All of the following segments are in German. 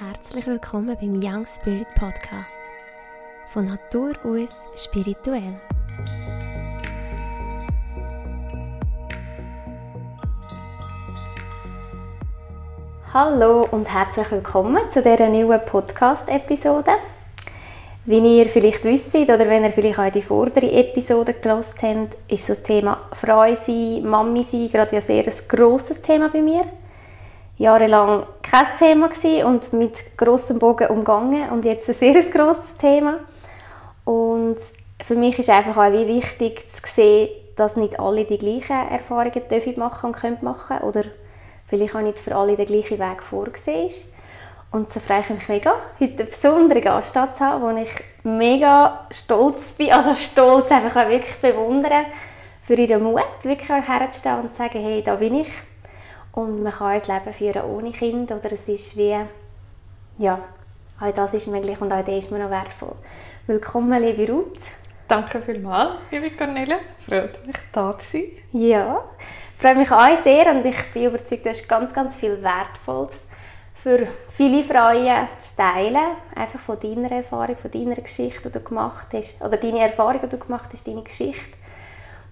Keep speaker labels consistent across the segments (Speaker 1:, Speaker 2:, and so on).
Speaker 1: Herzlich willkommen beim Young Spirit Podcast. Von Natur aus spirituell. Hallo und herzlich willkommen zu dieser neuen Podcast-Episode. Wie ihr vielleicht wisst oder wenn ihr vielleicht auch die vordere Episode gelost habt, ist das Thema Frau sein, Mami sein gerade ja sehr ein grosses Thema bei mir. Jahrelang kein Thema und mit grossem Bogen umgangen und jetzt ein sehr grosses Thema. Und für mich ist einfach auch wichtig zu sehen, dass nicht alle die gleichen Erfahrungen dürfen machen und können machen oder vielleicht auch nicht für alle der gleiche Weg vorgesehen ist. Und so freue ich mich mega, heute einen besonderen Gast zu haben, wo ich mega stolz bin, also stolz, einfach auch wirklich bewundere, für ihren Mut, wirklich auch herzustehen und zu sagen, hey, da bin ich. Und man kann ein Leben führen ohne Kind, oder es ist wie, ja, auch das ist möglich und auch das ist mir noch wertvoll. Willkommen, liebe Ruth.
Speaker 2: Danke vielmals, liebe Cornelia. Freut mich, da zu sein.
Speaker 1: Ja, freue mich auch sehr und ich bin überzeugt, du hast ganz, ganz viel Wertvolles für viele Frauen zu teilen. Einfach von deiner Erfahrung, von deiner Geschichte, die du gemacht hast. Oder deine Erfahrung, die du gemacht hast, deine Geschichte.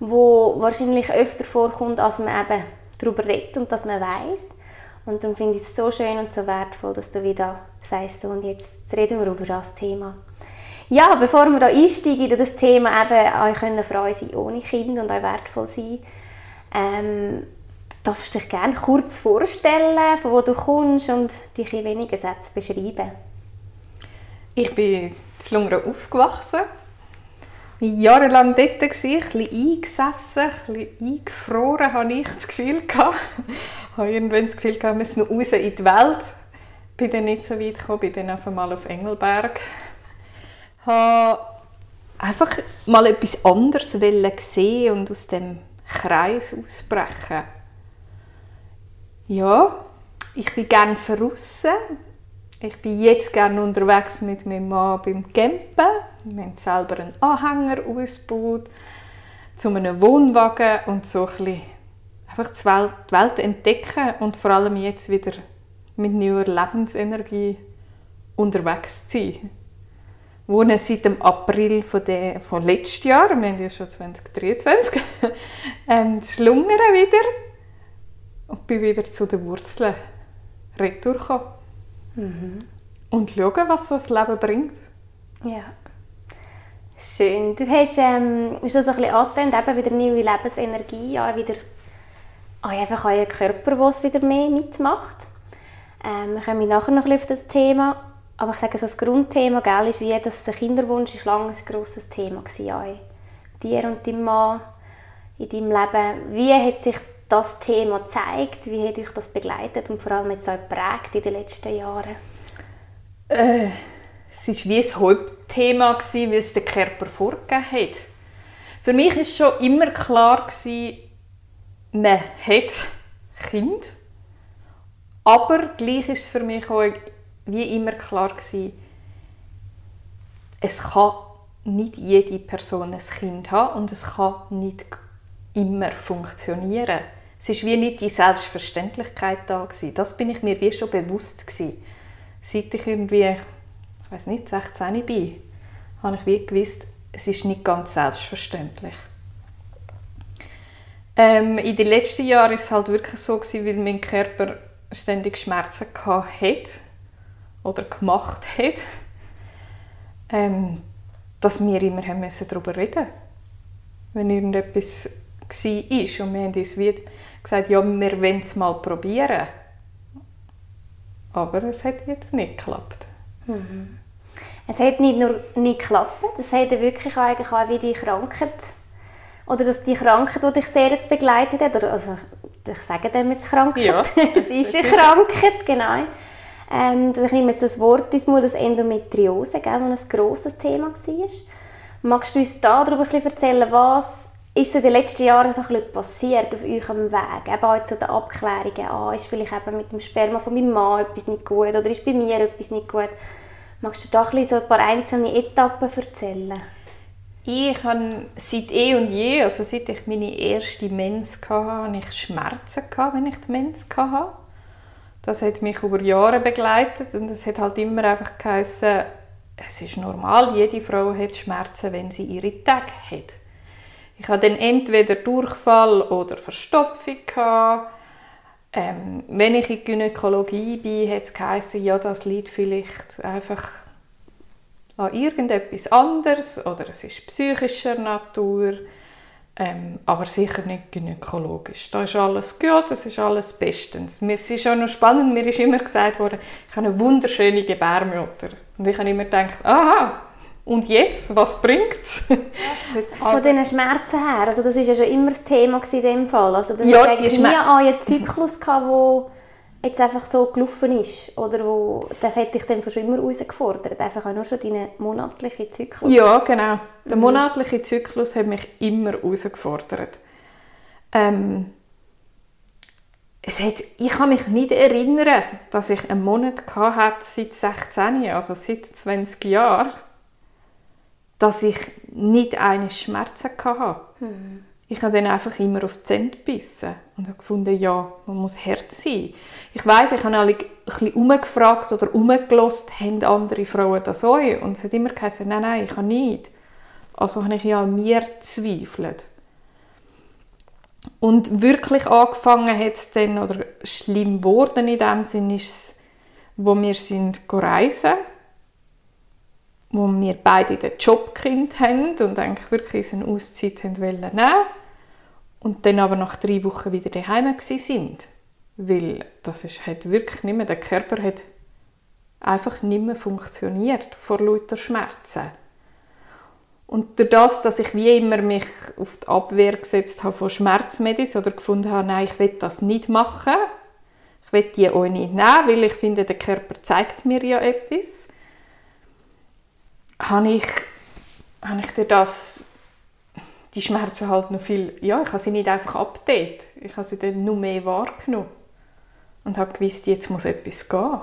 Speaker 1: Wo wahrscheinlich öfter vorkommt, als man eben darüber redet und dass man weiß. Und dann finde ich es so schön und so wertvoll, dass du wieder sagst, so, und jetzt reden wir über das Thema. Ja, bevor wir da einsteigen in das Thema, eben, euch können Frau sein ohne Kind und auch wertvoll sein, ähm, darfst du dich gerne kurz vorstellen, von wo du kommst und dich in wenigen Sätzen beschreiben?
Speaker 2: Ich bin in Lungern aufgewachsen. Jahrelang dort, war, ein bisschen eingesessen, ein bisschen eingefroren, hatte ich das Gefühl. Ich habe irgendwann das Gefühl, wir müssen raus in die Welt. Ich bin dann nicht so weit gekommen, bin dann auf einmal auf Engelberg. Ich habe einfach mal etwas anderes sehen und aus dem Kreis ausbrechen. Ja, ich bin gerne draussen. Ich bin jetzt gerne unterwegs mit meinem Mann beim Campen. Wir haben selber einen Anhänger ausgebaut zu einem Wohnwagen und so ein bisschen einfach die Welt, die Welt entdecken und vor allem jetzt wieder mit neuer Lebensenergie unterwegs zu sein. Ich wohne seit dem April von, der, von letztes Jahr, wir haben ja schon 2023, ähm, wieder und bin wieder zu den Wurzeln retour gekommen. Mhm. Und schauen, was so das Leben bringt.
Speaker 1: Ja. Schön. Du hast ähm, so ein bisschen angetönt, eben wieder neue Lebensenergie, ja, wieder auch einfach euer Körper, der es wieder mehr mitmacht. Ähm, wir kommen nachher noch ein bisschen auf das Thema. Aber ich sage, so das Grundthema gell, ist, wie dass der Kinderwunsch ist lange ein grosses Thema war. Dir und deinem Mann in deinem Leben. Wie hat sich das Thema zeigt? Wie hat euch das begleitet und vor allem jetzt auch geprägt in den letzten Jahren?
Speaker 2: Äh, es war wie ein Hauptthema, wie es der Körper vorgegeben hat. Für mich war schon immer klar, man hat Kind. Aber gleich ist es für mich auch wie immer klar es kann nicht jede Person ein Kind haben und es kann nicht immer funktionieren. Es war wie nicht die Selbstverständlichkeit da. Gewesen. Das bin ich mir wie schon bewusst. Gewesen. Seit ich irgendwie, ich weiß nicht, 16 bin, habe ich wie gewusst, es ist nicht ganz selbstverständlich. Ähm, in den letzten Jahren war es halt wirklich so, gewesen, weil mein Körper ständig Schmerzen hatte oder gemacht hat, ähm, dass wir immer haben darüber reden. Wenn irgendetwas war und wir haben uns wie gesagt, ja, wir wollen es mal probieren. Aber es hat jetzt nicht geklappt.
Speaker 1: Mhm. Es hat nicht nur nicht geklappt, es hat wirklich eigentlich auch wie die Krankheit oder dass die Krankheit, die dich sehr jetzt begleitet hat, oder also ich sage dem jetzt Krankheit, ja, es ist eine Krankheit, genau. Ähm, ich nehme jetzt das Wort ins Mund, das Endometriose, gell, was ein grosses Thema war. Magst du uns darüber ein bisschen erzählen, was ist so in den letzten Jahren so ein passiert auf eurem Weg? Eben auch zu den Abklärungen. Ah, ist vielleicht eben mit dem Sperma von meinem Mann etwas nicht gut oder ist bei mir etwas nicht gut? Magst du da ein, so ein paar einzelne Etappen erzählen?
Speaker 2: Ich habe seit eh und je, also seit ich meine erste Mens hatte, hatte ich Schmerzen, wenn ich die Mens hatte. Das hat mich über Jahre begleitet und es hat halt immer einfach geheißen, es ist normal, jede Frau hat Schmerzen, wenn sie ihre Tage hat. Ich hatte dann entweder Durchfall oder Verstopfung. Ähm, wenn ich in die Gynäkologie bin, hat es geheißen, ja, das liegt vielleicht einfach an irgendetwas anderes oder es ist psychischer Natur, ähm, aber sicher nicht gynäkologisch. Da ist alles gut, das ist alles bestens. Es ist auch noch spannend, mir ist immer gesagt worden, ich habe eine wunderschöne Gebärmutter. Und ich habe immer gedacht, aha, und jetzt, was bringt es?
Speaker 1: Von diesen Schmerzen her, also das war ja schon immer das Thema in dem Fall. Also das
Speaker 2: Ja,
Speaker 1: ist eigentlich nie einen Zyklus gehabt, wo jetzt einfach so gelaufen ist. Oder wo, das hätte ich dann schon immer herausgefordert. Einfach auch nur schon deinen monatlichen Zyklus.
Speaker 2: Ja, genau. Der monatliche Zyklus hat mich immer herausgefordert. Ähm, es hat, ich kann mich nicht erinnern, dass ich einen Monat hatte seit 16, also seit 20 Jahren, dass ich nicht eine Schmerzen hatte. Ich habe dann einfach immer auf die Zähne gebissen und habe gefunden, ja, man muss hart sein. Ich weiß, ich habe alle ein bisschen umgefragt oder umgelost, haben andere Frauen das auch? Und es hat immer geheißen, nein, nein, ich habe nicht. Also habe ich ja an mir gezweifelt. Und wirklich angefangen hat es dann, oder schlimm geworden in dem Sinn, ist es, wo wir sind reisen, wo wir beide den Jobkind haben und eigentlich wirklich eine Auszeit haben wollen und dann aber nach drei Wochen wieder daheim sind, weil das ist, hat wirklich nicht mehr, der Körper hat einfach nicht mehr funktioniert vor lauter Schmerzen. Und durch das, dass ich wie immer mich auf die Abwehr gesetzt habe von Schmerzmedis oder gefunden habe, nein, ich will das nicht machen, ich will die auch nicht nehmen, weil ich finde, der Körper zeigt mir ja etwas, habe ich, habe ich durch das die Schmerzen halt noch viel, ja, ich habe sie nicht einfach abgedeckt, ich habe sie dann nur mehr wahrgenommen und habe gewusst, jetzt muss etwas gehen.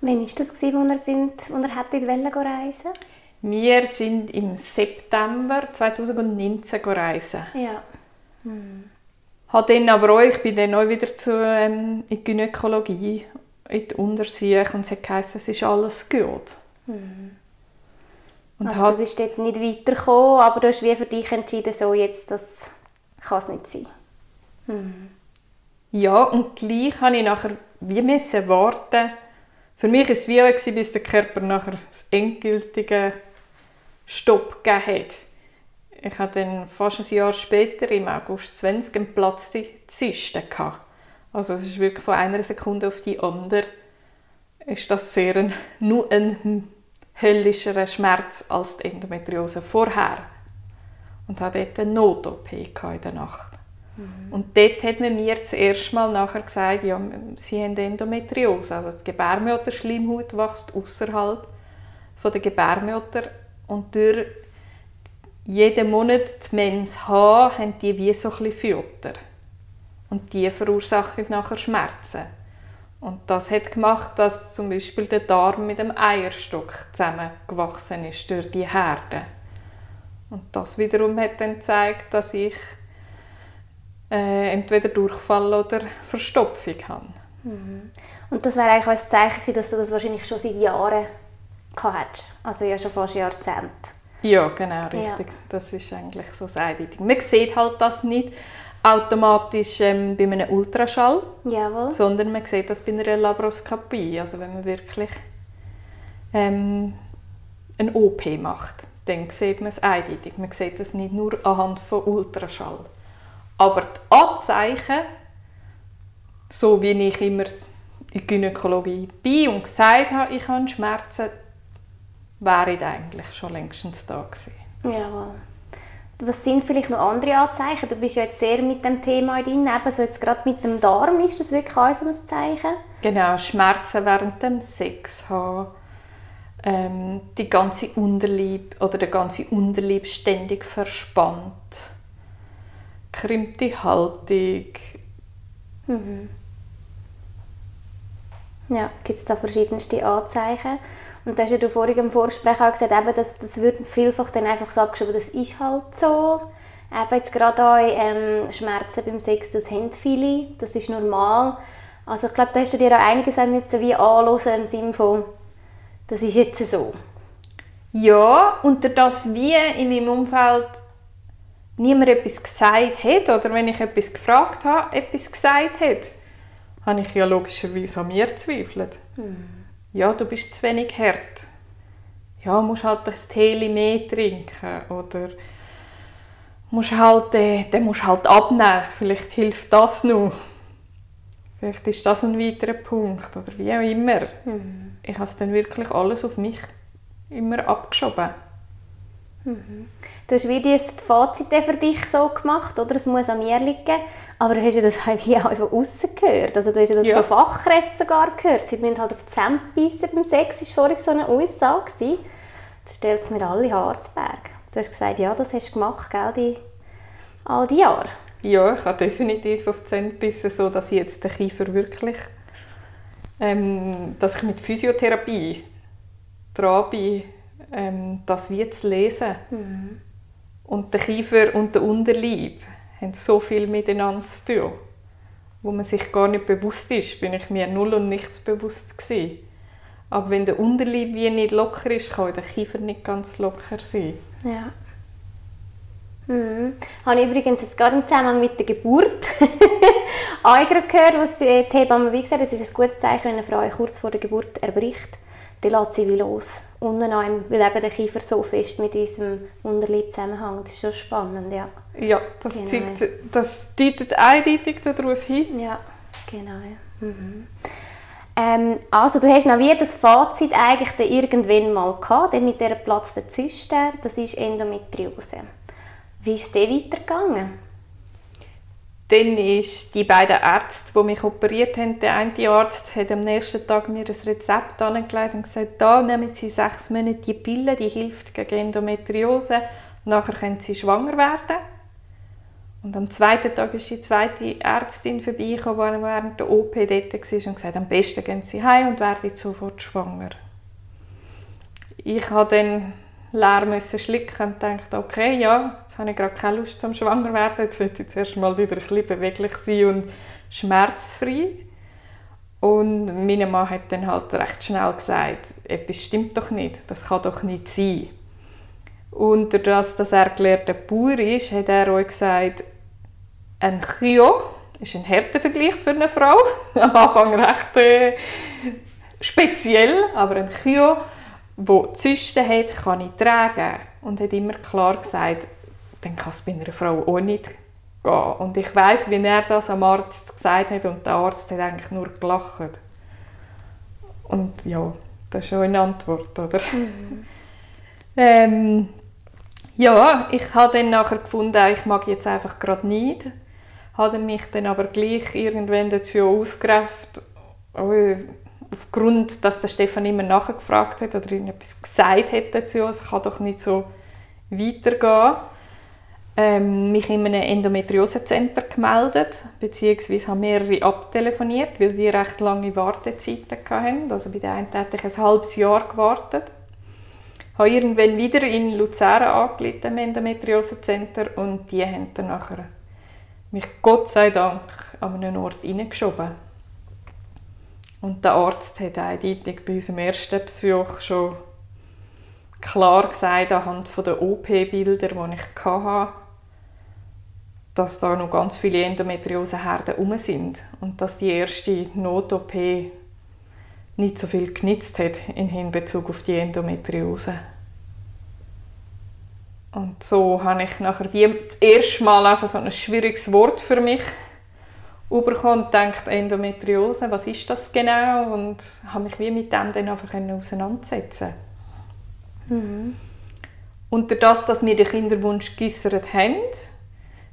Speaker 1: Wann war das, wo er, sind, wo er hätte wollen gehen reisen
Speaker 2: Wir sind im September 2019 reisen.
Speaker 1: Ja.
Speaker 2: Habe dann aber auch, ich bin dann auch wieder zu, ähm, in die Gynäkologie, in die Untersuchung und es hat geheißen, es ist alles gut. Und
Speaker 1: Also
Speaker 2: hat-
Speaker 1: du bist dort nicht weitergekommen, aber du hast wie für dich entschieden, so jetzt, das kann es nicht sein.
Speaker 2: Ja, und gleich habe ich nachher wie müssen warten. Für mich war es wie auch, bis der Körper nachher das endgültige Stopp gegeben hat. Ich hatte dann fast ein Jahr später, im August 20, einen Platz die Zyste. gehabt. Also es ist wirklich von einer Sekunde auf die andere ist das sehr ein, nur ein höllischerer Schmerz als die Endometriose vorher. Und hatte dort eine Not-OP in der Nacht. Und dort hat man mir zuerst mal nachher gesagt, ja, sie haben Endometriose. Also die Gebärmutterschleimhaut wächst außerhalb von der Gebärmutter und durch jeden Monat die Mens haben, haben die wie so ein bisschen Futter. Und die verursachen nachher Schmerzen. Und das hat gemacht, dass zum Beispiel der Darm mit dem Eierstock zusammengewachsen ist durch die Herde. Und das wiederum hat dann gezeigt, dass ich äh, entweder Durchfall oder Verstopfung habe.
Speaker 1: Und das wäre eigentlich auch ein Zeichen dass du das wahrscheinlich schon seit Jahren gehabt hättest. Also ja schon fast Jahrzehnte.
Speaker 2: Ja, genau, richtig. Das ist eigentlich so das Eindeutige. Man sieht halt das nicht automatisch ähm, bei einem Ultraschall,
Speaker 1: Jawohl.
Speaker 2: sondern man sieht das bei einer Laparoskopie. Also wenn man wirklich ähm, ein OP macht, dann sieht man es eindeutig. Man sieht das nicht nur anhand von Ultraschall. Aber die Anzeichen, so wie ich immer in der Gynäkologie bin und gesagt habe, ich habe Schmerzen, wären eigentlich schon längstens da gewesen.
Speaker 1: Jawohl. Was sind vielleicht noch andere Anzeichen? Du bist ja jetzt sehr mit dem Thema drin, eben so jetzt gerade mit dem Darm, ist das wirklich auch so ein Zeichen?
Speaker 2: Genau, Schmerzen während dem Sex haben. Ähm, die ganze Unterlieb oder der ganze Unterlieb ständig verspannt. Krimmte Haltung.
Speaker 1: Ja, gibt es da verschiedenste Anzeichen. Und da hast ja du vorhin im Vorgespräch auch gesagt, eben, das, das wird vielfach dann einfach so abgeschrieben, das ist halt so. Eben jetzt gerade auch ähm, Schmerzen beim Sex, das haben viele, das ist normal. Also ich glaube, da hast du dir auch einiges auch müssen wie anhören im Sinne von, das ist jetzt so.
Speaker 2: Ja, und das wie in meinem Umfeld niemand etwas gesagt hat oder wenn ich etwas gefragt habe, etwas gesagt hat, habe ich ja logischerweise an mir gezweifelt. Mhm. Ja, du bist zu wenig hart. Ja, musst halt das Tee mehr trinken oder musst halt, äh, dann musst halt abnehmen. Vielleicht hilft das noch. Vielleicht ist das ein weiterer Punkt oder wie auch immer. Mhm. Ich habe es dann wirklich alles auf mich immer abgeschoben.
Speaker 1: Mhm. Du hast wie das Fazit für dich so gemacht, oder? Es muss an mir liegen. Aber du hast ja das wie auch von außen gehört. Also du hast ja das ja. von Fachkräften sogar gehört. Sie müssen halt auf die Zähne beim Sex. Das war vorhin so eine Aussage. Das stellt es mir alle Harzberg. Du hast gesagt, ja, das hast du gemacht, gell, die, all die Jahre.
Speaker 2: Ja, ich habe definitiv auf die Zähne gebissen, so dass ich jetzt den Kiefer wirklich, ähm, dass ich mit Physiotherapie dran bin, ähm, das wie zu lesen. Mhm. Und der Kiefer und der Unterleib haben so viel miteinander zu tun, wo man sich gar nicht bewusst ist, bin ich mir null und nichts bewusst gewesen. Aber wenn der Unterleib wie nicht locker ist, kann der Kiefer nicht ganz locker sein.
Speaker 1: Ja. Mhm. Habe ich übrigens jetzt gerade im Zusammenhang mit der Geburt auch gehört, was die Hebamme wie gesagt es ist ein gutes Zeichen, wenn eine Frau kurz vor der Geburt erbricht dann lässt sie wie los. Unten an, weil eben der Kiefer so fest mit unserem Unterleib zusammenhängt. Das ist schon spannend, ja.
Speaker 2: Ja, das, genau. zeigt, das deutet eindeutig darauf hin.
Speaker 1: Ja, genau. Ja. Mhm. Ähm, also du hast noch wie das Fazit eigentlich dann irgendwann mal gehabt, dann mit dieser Platz der Zyste, das ist Endometriose. Wie ist es weitergegangen?
Speaker 2: Dann ist die beiden Ärzte, die mich operiert haben, der eine Arzt hat am nächsten Tag mir ein Rezept angelegt und gesagt, da nehmen Sie sechs Monate die Pille, die hilft gegen Endometriose. Nachher können Sie schwanger werden. Und am zweiten Tag ist die zweite Ärztin vorbeigekommen, die während der OP dort war und gesagt, am besten gehen Sie heim und werden sofort schwanger. Ich habe dann leer müssen schlucken und dachte, okay, ja, jetzt habe ich gerade keine Lust zum schwanger werden, jetzt will ich zuerst mal wieder ein bisschen beweglich sein und schmerzfrei. Und mein Mann hat dann halt recht schnell gesagt, etwas stimmt doch nicht, das kann doch nicht sein. Und dadurch, dass er gelehrter Bauer ist, hat er auch gesagt, ein Chio ist ein Härtevergleich für eine Frau. Am Anfang recht äh, speziell, aber ein Chio wo Zysten hat, kann ich tragen. Und hat immer klar gesagt, dann kann es bei einer Frau auch nicht gehen. Und ich weiß, wie er das am Arzt gesagt hat und der Arzt hat eigentlich nur gelacht. Und ja, das ist schon eine Antwort, oder? Mhm. ähm, ja, ich habe dann nachher gefunden, ich mag jetzt einfach gerade nicht. Habe mich dann aber gleich irgendwann dazu aufgerafft, oh, aufgrund, dass der Stefan immer nachgefragt hat oder etwas gesagt hat dazu, es kann doch nicht so weitergehen, ähm, mich in einem Endometriosecenter gemeldet, beziehungsweise habe mehrere abtelefoniert, weil die recht lange Wartezeiten hatten. Also bei der einen hatte ich ein halbes Jahr gewartet. Habe irgendwann wieder in Luzern angeleitet, im Endometriosecenter, und die haben dann nachher mich Gott sei Dank an einen Ort hineingeschoben und der Arzt hat eindeutig bei unserem ersten Besuch schon klar gesagt, anhand der OP-Bilder, die ich hatte, dass da noch ganz viele Endometrioseherden herum sind und dass die erste Not-OP nicht so viel genützt hat in Hinbezug auf die Endometriose. Und so habe ich nachher wie das erste Mal einfach so ein schwieriges Wort für mich bekommen und denkt Endometriose, was ist das genau? Und habe mich wie mit dem dann einfach auseinandersetzen mhm. Und das, dass wir den Kinderwunsch geäussert haben,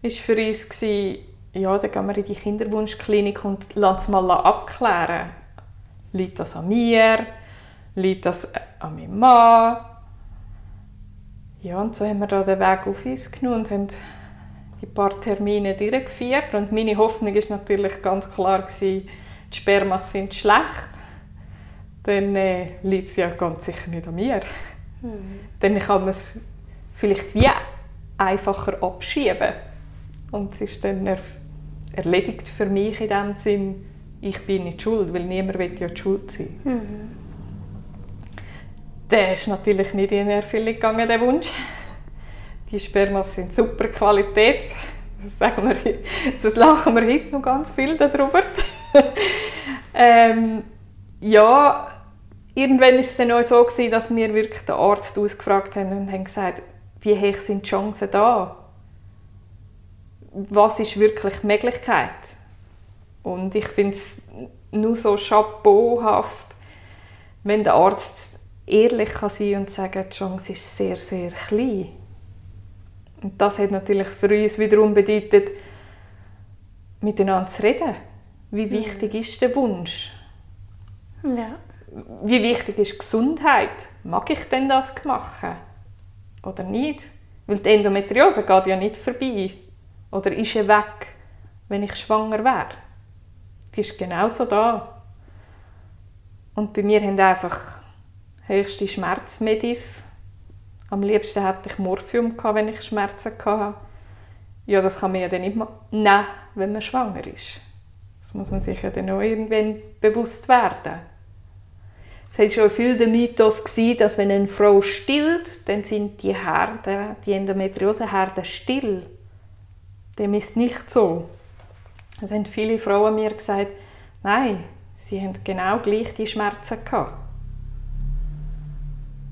Speaker 2: war für uns, gewesen, ja, dann gehen wir in die Kinderwunschklinik und lassen es mal abklären. Liegt das an mir? Liegt das an meinem Mann? Ja, und so haben wir da den Weg auf uns genommen und haben die paar Termine durchgeführt und meine Hoffnung ist natürlich ganz klar gewesen, die Spermas sind schlecht, dann äh, liegt es ja ganz sicher nicht an mir. Mhm. Dann kann man es vielleicht wie einfacher abschieben und es ist dann er erledigt für mich in dem Sinn, ich bin nicht schuld, weil niemand will ja die schuld sein.
Speaker 1: Mhm.
Speaker 2: Der ist natürlich nicht in Erfüllung gegangen, der Wunsch. Die Spermas sind super Qualität. Das, sagen wir, das lachen wir heute noch ganz viel darüber. ähm, ja, irgendwann war es dann auch so, gewesen, dass wir wirklich den Arzt ausgefragt haben und haben gesagt, wie hoch sind die Chancen da? Was ist wirklich die Möglichkeit? Und ich finde es nur so chapeauhaft, wenn der Arzt ehrlich kann sein und sagen, die Chance ist sehr, sehr klein. Und das hat natürlich für uns wiederum bedeutet, miteinander zu reden. Wie wichtig mhm. ist der Wunsch?
Speaker 1: Ja.
Speaker 2: Wie wichtig ist Gesundheit? Mag ich denn das machen? Oder nicht? Weil die Endometriose geht ja nicht vorbei. Oder ist sie weg, wenn ich schwanger wäre? Die ist genauso da. Und bei mir haben einfach höchste Schmerzmedis. Am liebsten hätte ich Morphium gehabt, wenn ich Schmerzen hatte. Ja, das kann man ja dann nicht nehmen, wenn man schwanger ist. Das muss man sich ja dann auch irgendwann bewusst werden. Es war schon viel der Mythos, dass wenn eine Frau stillt, dann sind die Herde, die Endometrioseherde still. Dem ist nicht so. Es haben viele Frauen mir gesagt, nein, sie haben genau gleich die Schmerzen gehabt.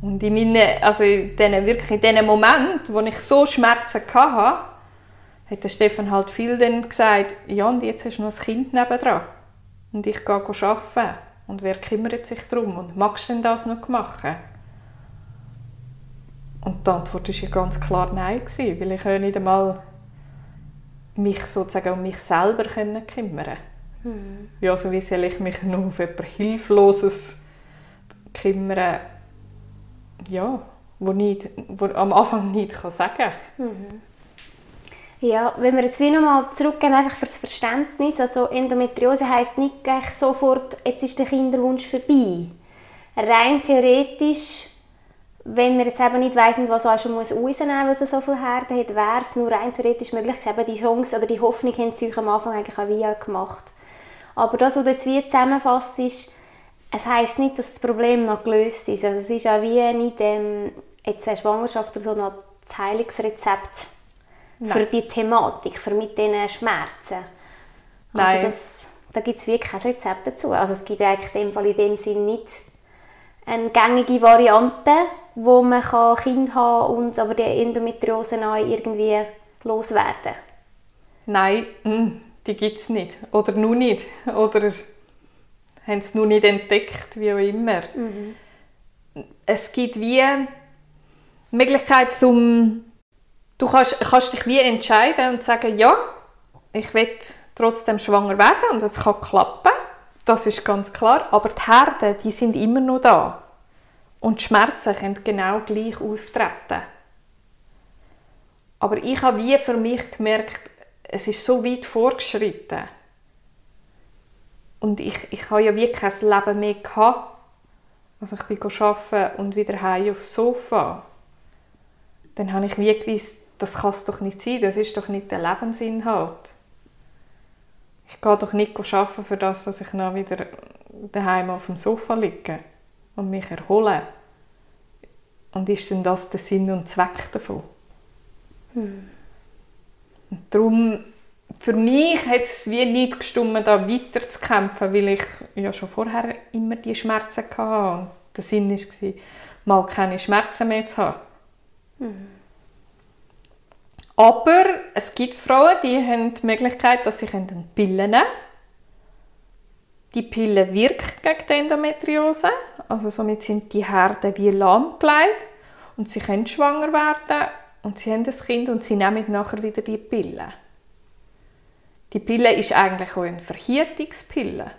Speaker 2: Und in meinen, also in diesen, wirklich in diesen Moment, wo ich so Schmerzen hatte, hat der Stefan halt viel dann gesagt, ja und jetzt hast du noch ein Kind nebendran und ich gehe arbeiten und wer kümmert sich darum und magst du denn das noch machen? Und die Antwort war ja ganz klar Nein, weil ich ja nicht einmal mich sozusagen um mich selber kümmern. Mhm. Ja, so wie soll ich mich nur auf etwas Hilfloses kümmern, ja, wo, nicht, wo am Anfang nicht kann sagen kann.
Speaker 1: Mhm. Ja, wenn wir jetzt wieder mal zurückgehen, einfach fürs Verständnis, also Endometriose heisst nicht gleich sofort, jetzt ist der Kinderwunsch vorbei. Rein theoretisch, wenn wir jetzt eben nicht weissen, was auch schon muss rausnehmen muss, weil es so viel Herde hat, wäre es nur rein theoretisch möglich, eben die Chance oder die Hoffnung haben sie am Anfang eigentlich auch wie gemacht. Aber das, was du jetzt wie zusammenfasst, ist, es heisst nicht, dass das Problem noch gelöst ist. Also es ist auch wie nicht ähm, jetzt eine Schwangerschaft oder so noch das Heilungsrezept Nein. für die Thematik, für mit diesen Schmerzen. Also Nein. Das, da gibt es wirklich kein Rezept dazu. Also es gibt eigentlich in dem Fall in dem Sinn nicht eine gängige Variante, wo man kann Kind haben und aber die Endometriose irgendwie loswerden.
Speaker 2: Nein, hm, die gibt es nicht. Oder nur nicht. Oder haben es nur nicht entdeckt, wie auch immer. Mhm. Es gibt wie Möglichkeit zum du kannst, kannst dich wie entscheiden und sagen, ja, ich will trotzdem schwanger werden und es kann klappen. Das ist ganz klar. Aber die Herde, die sind immer noch da. Und die Schmerzen können genau gleich auftreten. Aber ich habe wie für mich gemerkt, es ist so weit vorgeschritten. Und ich, ich habe ja wirklich kein Leben mehr gehabt. Also ich bin arbeiten und wieder heim aufs Sofa. Dann habe ich wie gewusst, das kann es doch nicht sein, das ist doch nicht der Lebensinhalt. Ich gehe doch nicht arbeiten für das, dass ich dann wieder daheim auf dem Sofa liege und mich erhole. Und ist denn das der Sinn und Zweck davon? Hm. Und darum, für mich hat es wie nicht gestimmt, da weiter zu kämpfen, weil ich ja schon vorher immer die Schmerzen hatte. Und der Sinn war, mal keine Schmerzen mehr zu haben. Hm. Aber es gibt Frauen, die haben die Möglichkeit, dass sie eine Pille nehmen Die Pille wirkt gegen die Endometriose, also somit sind die Herde wie lahmgelegt und sie können schwanger werden und sie haben das Kind und sie nehmen nachher wieder die Pille. Die Pille ist eigentlich auch eine Verhütungspille.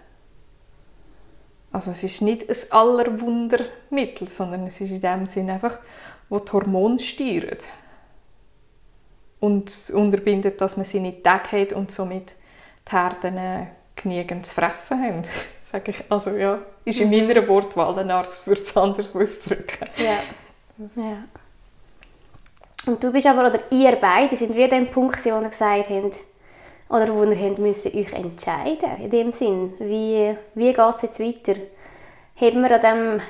Speaker 2: Also es ist nicht ein Allerwundermittel, sondern es ist in dem Sinne einfach, wo die Hormone steuert und unterbindet, dass man sie nicht Tag hat und somit die Herden äh, genügend zu fressen haben. Sag ich, also ja, ist in mhm. meiner Wortwahl, ein Arzt würde es anders ausdrücken.
Speaker 1: Ja. ja. Und du bist aber, oder ihr beide, sind wie an dem Punkt, wo ihr gesagt habt, Oder wo ihr habt müssen euch entscheiden in dem Sinn. Wie, wie geht es jetzt weiter? Haben wir an dem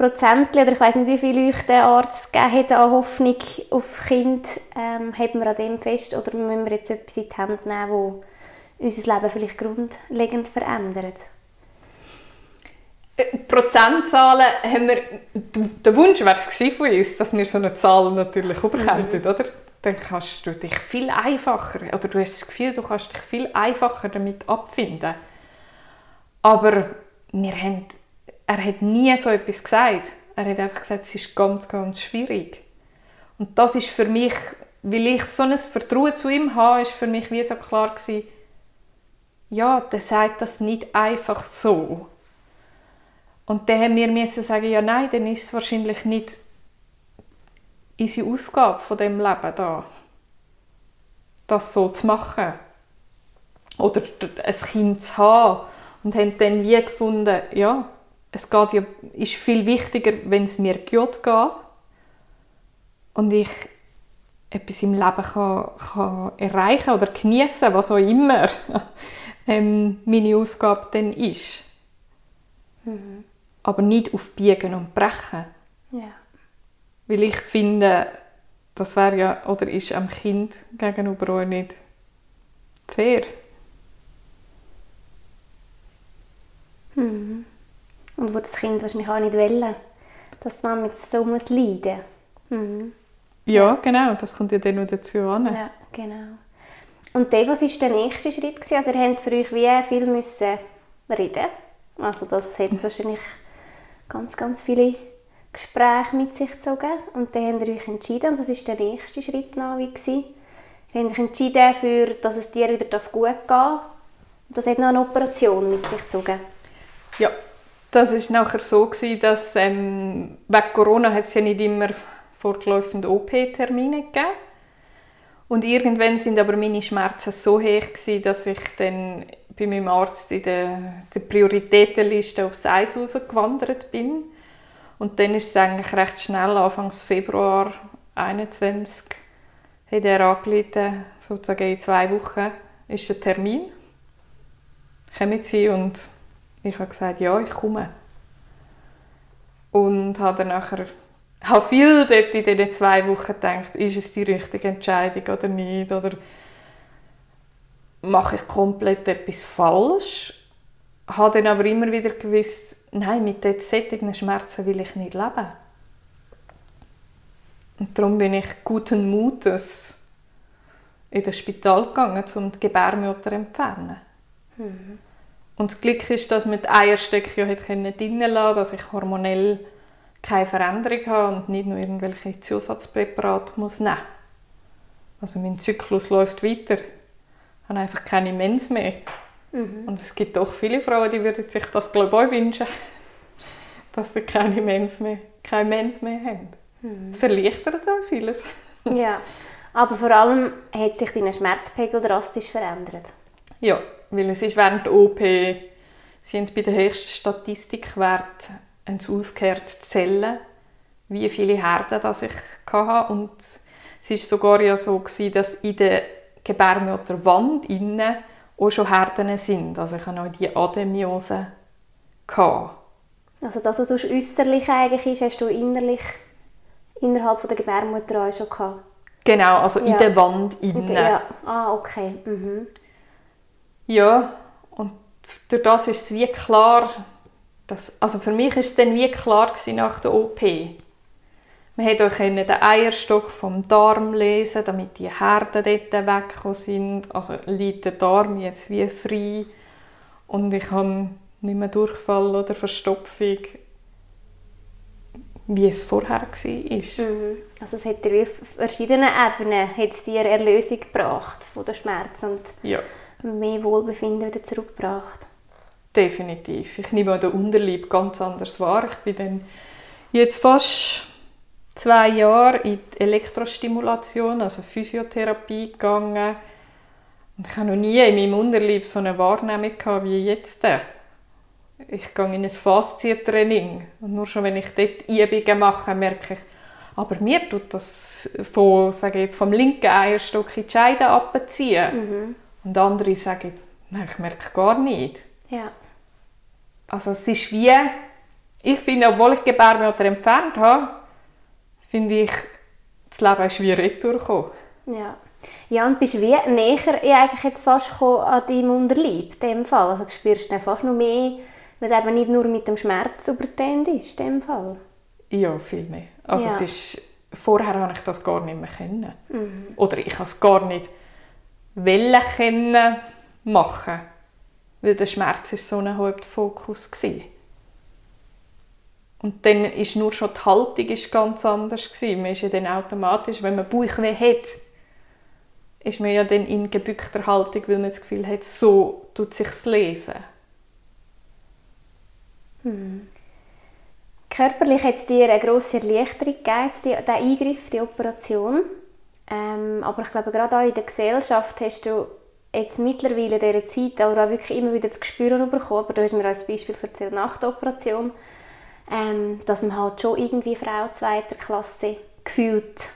Speaker 1: Prozentchen, oder ich weiß nicht, wie viel euch der Arzt gegeben hat an Hoffnung auf Kind, ähm, haben wir an dem fest oder müssen wir jetzt etwas in die Hand nehmen, wo unser Leben vielleicht grundlegend verändert?
Speaker 2: Äh, Prozentzahlen haben wir, der Wunsch wäre es von uns, dass wir so eine Zahl natürlich bekommen, mhm. oder? Dann kannst du dich viel einfacher, oder du hast das Gefühl, du kannst dich viel einfacher damit abfinden. Aber wir haben er hat nie so etwas gesagt. Er hat einfach gesagt, es ist ganz, ganz schwierig. Und das ist für mich, weil ich so ein Vertrauen zu ihm habe, ist für mich wie so klar gewesen, ja, der sagt das nicht einfach so. Und dann haben wir sagen, ja nein, dann ist es wahrscheinlich nicht unsere Aufgabe von dem Leben da, das so zu machen oder ein Kind zu haben. Und haben dann wie gefunden, ja, es geht ja, ist viel wichtiger, wenn es mir gut geht und ich etwas im Leben kann, kann erreichen oder genießen, was auch immer ähm, meine Aufgabe dann ist. Mhm. Aber nicht auf Biegen und Brechen.
Speaker 1: Ja.
Speaker 2: Weil ich finde, das wäre ja oder ist am Kind gegenüber auch nicht fair.
Speaker 1: Mhm. Und wo das Kind wahrscheinlich auch nicht will, dass man mit so muss leiden
Speaker 2: mhm. Ja, genau. Das kommt ja dann noch dazu an.
Speaker 1: Ja, genau. Und dann, was war der nächste Schritt? Gewesen? Also ihr habt für euch wie viel müssen reden Also das hat wahrscheinlich ganz, ganz viele Gespräche mit sich gezogen. Und dann habt ihr euch entschieden. Und was war der nächste Schritt noch? Wie gewesen? Habt euch entschieden, dafür, dass es dir wieder gut gehen darf. Und das hat noch eine Operation mit sich gezogen.
Speaker 2: Ja, das war nachher so, gewesen, dass ähm, wegen Corona hat es ja nicht immer fortlaufende OP-Termine gegeben. Und irgendwann sind aber meine Schmerzen so hoch gewesen, dass ich dann bei meinem Arzt in der, der Prioritätenliste aufs Eis gewandert bin. Und dann ist es eigentlich recht schnell, Anfang Februar 2021, hat er angerufen, sozusagen in zwei Wochen ist der Termin. Kommen Sie und ich habe gesagt, ja, ich komme. Und habe dann nachher habe viel dort in diesen zwei Wochen gedacht, ist es die richtige Entscheidung oder nicht? Oder mache ich komplett etwas falsch? Habe dann aber immer wieder gewusst, nein, mit diesen Schmerzen will ich nicht leben. Und darum bin ich guten Mutes in das Spital gegangen, um die Gebärmutter zu entfernen. Mhm. Und das Glück ist, dass man die Eierstöcke ja drinnen lassen dass ich hormonell keine Veränderung habe und nicht nur irgendwelche Zusatzpräparate muss nehmen Also mein Zyklus läuft weiter. Ich habe einfach keine Mens mehr. Mhm. Und es gibt doch viele Frauen, die würden sich das glaube ich auch wünschen, dass sie keine Mens mehr, keine Mens mehr haben. Mhm. Das erleichtert auch vieles.
Speaker 1: ja, aber vor allem hat sich dein Schmerzpegel drastisch verändert.
Speaker 2: Ja, weil es ist während der OP, sie haben bei den höchsten Statistikwerten aufgehört zu zählen, wie viele Herden das ich hatte. Und es war sogar ja so, gewesen, dass in der Gebärmutterwand innen auch schon Herden sind. Also ich hatte auch die Ademiose.
Speaker 1: Also das, was sonst äußerlich eigentlich ist, hast du innerlich innerhalb der Gebärmutter auch schon gehabt?
Speaker 2: Genau, also ja. in der Wand innen.
Speaker 1: Ja. Ah, okay. Mhm.
Speaker 2: Ja, und durch das ist es wie klar, dass, also für mich ist es dann wie klar nach der OP. Man konnte auch den Eierstock vom Darm lesen, damit die Herden dort weggekommen sind. Also liegt der Darm jetzt wie frei und ich habe nicht mehr Durchfall oder Verstopfung, wie es vorher war. Mhm.
Speaker 1: Also es hat dir auf verschiedenen Ebenen hat es dir Erlösung gebracht von den Schmerzen.
Speaker 2: ja
Speaker 1: mehr Wohlbefinden wieder zurückgebracht?
Speaker 2: Definitiv. Ich nehme auch den Unterleib ganz anders wahr. Ich bin dann jetzt fast zwei Jahre in die Elektrostimulation, also Physiotherapie gegangen. Und ich habe noch nie in meinem Unterleib so eine Wahrnehmung gehabt wie jetzt. Ich gehe in ein Faszientraining und nur schon wenn ich dort Übungen mache, merke ich, aber mir tut das von, sage ich jetzt, vom linken Eierstock in die Scheide abziehen. Mhm. Und andere sagen, ich merke gar nicht.
Speaker 1: Ja.
Speaker 2: Also es ist wie, ich finde, obwohl ich Gebärmutter entfernt habe, finde ich, das Leben ist wie retour gekommen.
Speaker 1: Ja. Ja, und bist wie näher ja, eigentlich jetzt fast gekommen an deinem Unterleib, in dem Fall. Also du spürst dann fast noch mehr, weil es eben nicht nur mit dem Schmerz überdehnt ist, in dem Fall.
Speaker 2: Ja, viel mehr. Also
Speaker 1: Ja.
Speaker 2: es ist, vorher habe ich das gar nicht mehr kennen. Oder ich habe es gar nicht wollen kennen machen, weil der Schmerz ist so ein Hauptfokus gewesen. Und dann ist nur schon die Haltung ist ganz anders gewesen. Man ist ja dann automatisch, wenn man Bauchweh hat, ist man ja dann in gebückter Haltung, weil man das Gefühl hat, so tut sich's lesen.
Speaker 1: Körperlich hat es dir eine grosse Erleichterung gegeben, jetzt die, der Eingriff, die Operation. Ähm, aber ich glaube, gerade auch in der Gesellschaft hast du jetzt mittlerweile in dieser Zeit auch wirklich immer wieder das Gespür bekommen, aber du hast mir als Beispiel erzählt, nach der Operation, ähm, dass man halt schon irgendwie Frau zweiter Klasse gefühlt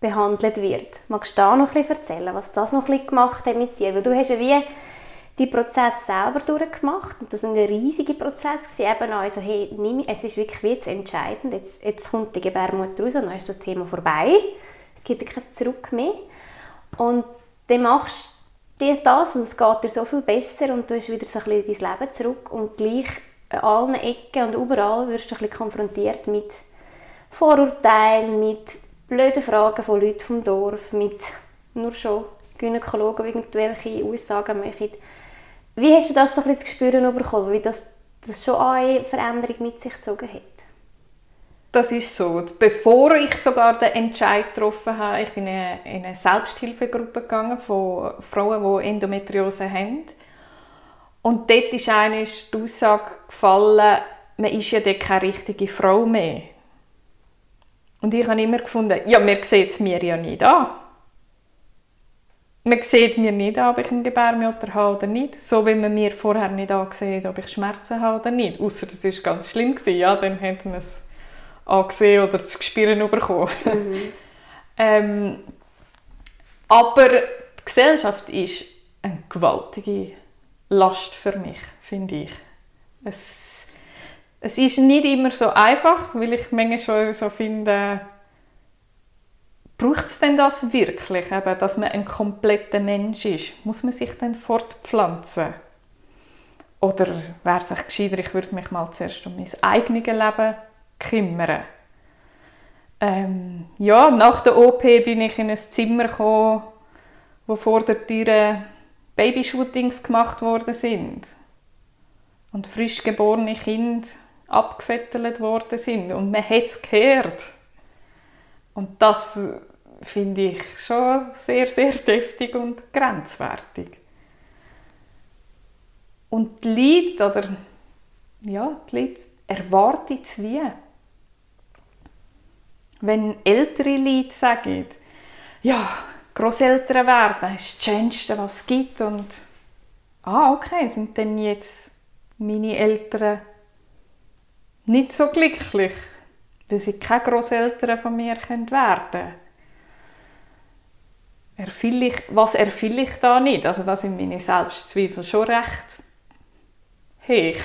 Speaker 1: behandelt wird. Magst du da noch bisschen erzählen, was das noch ein bisschen gemacht hat mit dir? Weil du hast ja wie die Prozess selber durchgemacht und das war ein riesiger Prozess. Eben auch so, hey, nimm, es ist wirklich jetzt entscheidend, jetzt, jetzt kommt die Gebärmutter raus und dann ist das Thema vorbei. Es gibt kein Zurück mehr. Und dann machst du dir das und es geht dir so viel besser und du hast wieder so ein bisschen dein Leben zurück und gleich an allen Ecken und überall wirst du ein bisschen konfrontiert mit Vorurteilen, mit blöden Fragen von Leuten vom Dorf, mit nur schon Gynäkologen, die irgendwelche Aussagen machen. Wie hast du das so ein bisschen zu spüren bekommen, wie das, das schon eine Veränderung mit sich gezogen hat?
Speaker 2: Das ist so. Bevor ich sogar den Entscheid getroffen habe, ich bin in eine, in eine Selbsthilfegruppe gegangen von Frauen, die Endometriose haben. Und dort ist eine die Aussage gefallen, man ist ja dort keine richtige Frau mehr. Und ich habe immer gefunden, ja, man sieht es mir ja nicht an. Man sieht mir nicht an, ob ich einen Gebärmutter habe oder nicht. So wie man mir vorher nicht angesehen ob ich Schmerzen habe oder nicht. Außer das war ganz schlimm. Gewesen. Ja, dann hat man es angesehen oder das Gespüren bekommen. ähm, aber die Gesellschaft ist eine gewaltige Last für mich, finde ich. Es, es ist nicht immer so einfach, weil ich manchmal schon so finde, braucht es denn das wirklich, eben, dass man ein kompletter Mensch ist? Muss man sich dann fortpflanzen? Oder wäre es echt gescheiter, ich würde mich mal zuerst um mein eigenes Leben kümmern? Ähm, ja, nach der OP bin ich in ein Zimmer gekommen, wo vor der Tür Babyshootings gemacht worden sind und frisch geborene Kinder abgefettelt worden sind und man hat es gehört. Und das finde ich schon sehr, sehr deftig und grenzwertig. Und die Leute, oder ja, die Leute erwarten es wie. Wenn ältere Leute sagen, ja, Großeltern werden ist das Schönste, was es gibt und ah, okay, sind denn jetzt meine Eltern nicht so glücklich, weil sie keine Großeltern von mir werden können. Was erfülle ich da nicht? Also da sind meine Selbstzweifel schon recht hoch.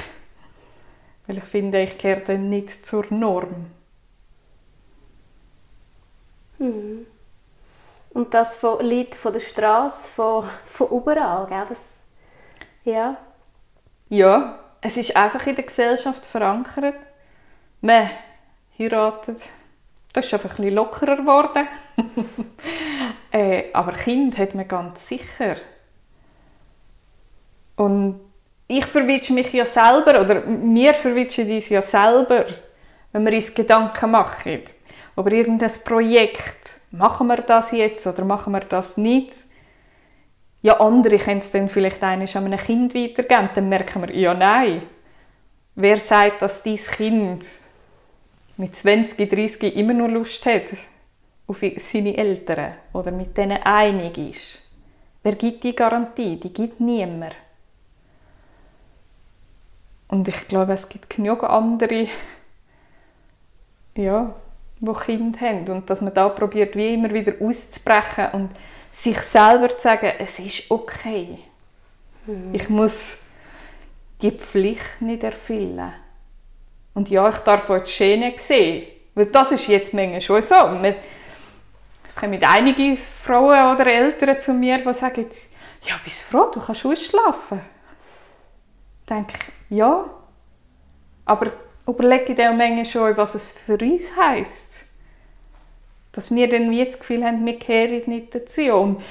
Speaker 2: Weil ich finde, ich gehöre dann nicht zur Norm.
Speaker 1: Und das von Leuten von der Straße, von, von überall, gell? Das, ja.
Speaker 2: Ja, es ist einfach in der Gesellschaft verankert. Man heiratet. Das ist einfach ein lockerer geworden. äh, aber Kind hat man ganz sicher. Und ich verwitsche mich ja selber, oder wir verwitschen uns ja selber, wenn wir uns Gedanken machen. Über irgendein Projekt. Machen wir das jetzt oder machen wir das nicht? Ja, andere können es dann vielleicht eines an einem Kind weitergeben. Dann merken wir, ja, nein. Wer sagt, dass dein Kind mit 20, 30 immer nur Lust hat auf seine Eltern oder mit denen einig ist? Wer gibt die Garantie? Die gibt niemand. Und ich glaube, es gibt genug andere, ja, die Kinder haben. Und dass man da probiert, wie immer wieder auszubrechen und sich selber zu sagen, es ist okay. Mhm. Ich muss die Pflicht nicht erfüllen. Und ja, ich darf auch die Schöne sehen. Weil das ist jetzt manchmal schon so. Es kommen einige Frauen oder Eltern zu mir, die sagen, ja, bist froh, du kannst ausschlafen. Ich denke, ja. Aber überlege dann manchmal schon, was es für uns heisst. Dass wir dann wie das Gefühl haben, wir kehren nicht dazu. Und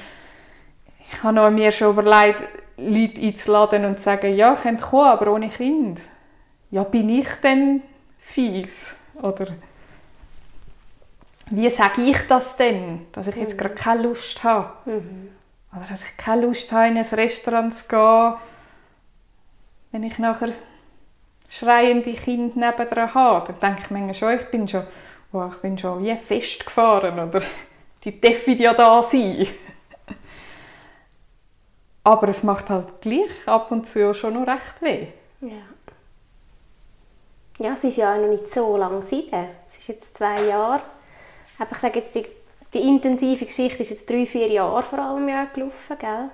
Speaker 2: ich habe mir schon überlegt, Leute einzuladen und zu sagen, ja, ihr könnt kommen, aber ohne Kind. Ja, bin ich denn fies? Oder wie sage ich das denn, dass ich jetzt mhm. gerade keine Lust habe? Mhm. Oder dass ich keine Lust habe, in ein Restaurant zu gehen, wenn ich nachher schreiende Kinder nebendran habe. Dann denke ich manchmal schon, ich bin schon, oh, ich bin schon wie festgefahren oder die dürfen ja da sein. Aber es macht halt gleich ab und zu schon noch recht weh.
Speaker 1: Ja. Ja, es ist ja noch nicht so lange seitdem. Es ist jetzt zwei Jahre. Aber ich sage jetzt, die, die intensive Geschichte ist jetzt drei, vier Jahre vor allem ja gelaufen, gell?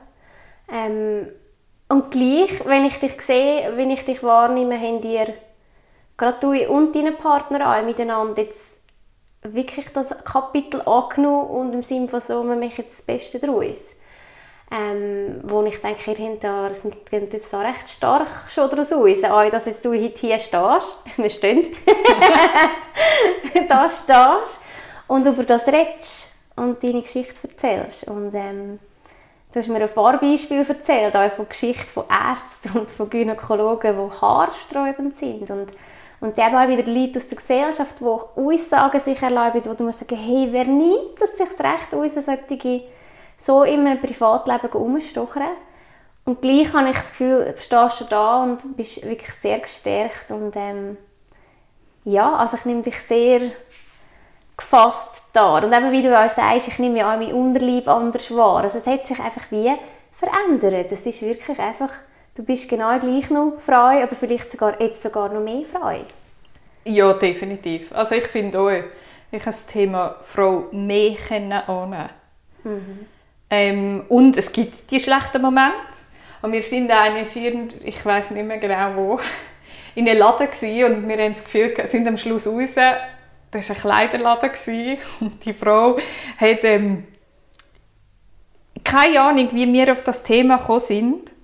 Speaker 1: Ähm, und gleich, wenn ich dich sehe, wenn ich dich wahrnehme, haben dir gerade du und deine Partner auch miteinander jetzt wirklich das Kapitel angenommen und im Sinne von so, wir machen jetzt das Beste daraus ähm, wo ich denke, ihr habt da, geht jetzt da recht stark schon daraus aus, auch, dass jetzt du heute hier stehst, wir stehen, da stehst und über das redest und deine Geschichte erzählst. Und ähm, du hast mir ein paar Beispiele erzählt, auch von Geschichten von Ärzten und von Gynäkologen, die haarsträubend sind. Und und eben auch wieder Leute aus der Gesellschaft, die Aussagen sich erlauben, wo du musst sagen, hey, wer nimmt das sich das Recht, uns solche so in einem Privatleben rumstochern. Und gleich habe ich das Gefühl, du stehst schon da und bist wirklich sehr gestärkt. Und ähm, ja, also ich nehme dich sehr gefasst da. Und eben, wie du auch sagst, ich nehme ja auch mein Unterleib anders wahr. Also es hat sich einfach wie verändert. Es ist wirklich einfach, du bist genau gleich noch frei oder vielleicht sogar jetzt sogar noch mehr frei.
Speaker 2: Ja, definitiv. Also ich finde auch, ich habe das Thema Frau mehr annehmen mhm. Ähm, und es gibt die schlechten Momente. Und wir sind eines, ich weiß nicht mehr genau wo, in einem Laden und wir haben das Gefühl, sind am Schluss raus, das war ein Kleiderladen und die Frau hat ähm, keine Ahnung, wie wir auf das Thema gekommen sind.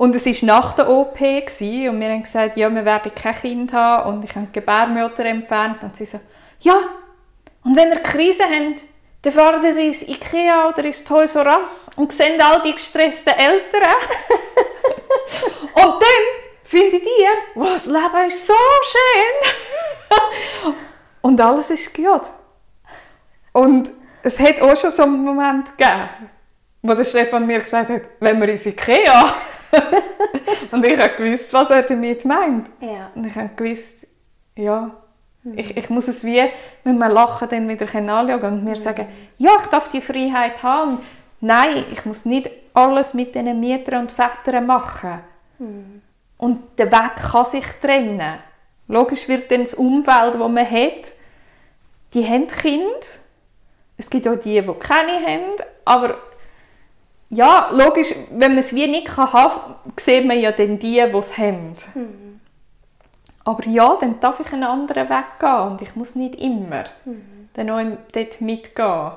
Speaker 2: Und es war nach der OP und wir haben gesagt, ja, wir werden kein Kind haben und ich habe die Gebärmutter entfernt und sie so, ja, und wenn ihr Krise habt, dann fahren wir ins Ikea oder ins Toys R Us und sehen all die gestressten Eltern. und dann findet ihr, wow, das Leben ist so schön. und alles ist gut. Und es hat auch schon so einen Moment gegeben, wo der Stefan mir gesagt hat, wenn wir ins Ikea. und ich habe gewusst, was er damit meint.
Speaker 1: Ja.
Speaker 2: Und ich habe gewusst, ja, ich, ich muss es wie mit einem Lachen dann wieder anschauen und mir sagen, ja, ich darf die Freiheit haben. Nein, ich muss nicht alles mit diesen Mietern und Vätern machen. Mhm. Und der Weg kann sich trennen. Logisch wird dann das Umfeld, das man hat, die haben Kinder. Es gibt auch die, die keine haben. Aber ja, logisch, wenn man es wie nicht haben kann, sieht man ja dann die, die es haben. Mhm. Aber ja, dann darf ich einen anderen Weg gehen und ich muss nicht immer mhm. dann auch dort mitgehen.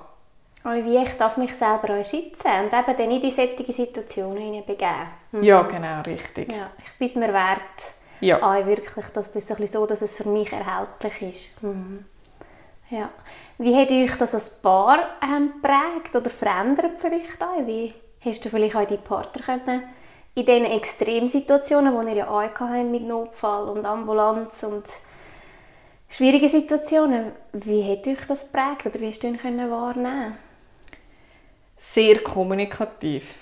Speaker 1: Aber wie ich darf mich selber auch schützen und eben dann in die solche Situationen begeben.
Speaker 2: Mhm. Ja, genau, richtig.
Speaker 1: Ja, ich bin es mir wert, ja. auch wirklich, dass das ein so, dass es für mich erhältlich ist. Mhm. Ja. Wie hat euch das als Paar ähm, geprägt oder verändert vielleicht auch? Wie hast du vielleicht auch deinen Partner können in diesen Extremsituationen, die ihr ja auch habt mit Notfall und Ambulanz und schwierigen Situationen, wie hat euch das geprägt oder wie hast du ihn können wahrnehmen
Speaker 2: Sehr kommunikativ.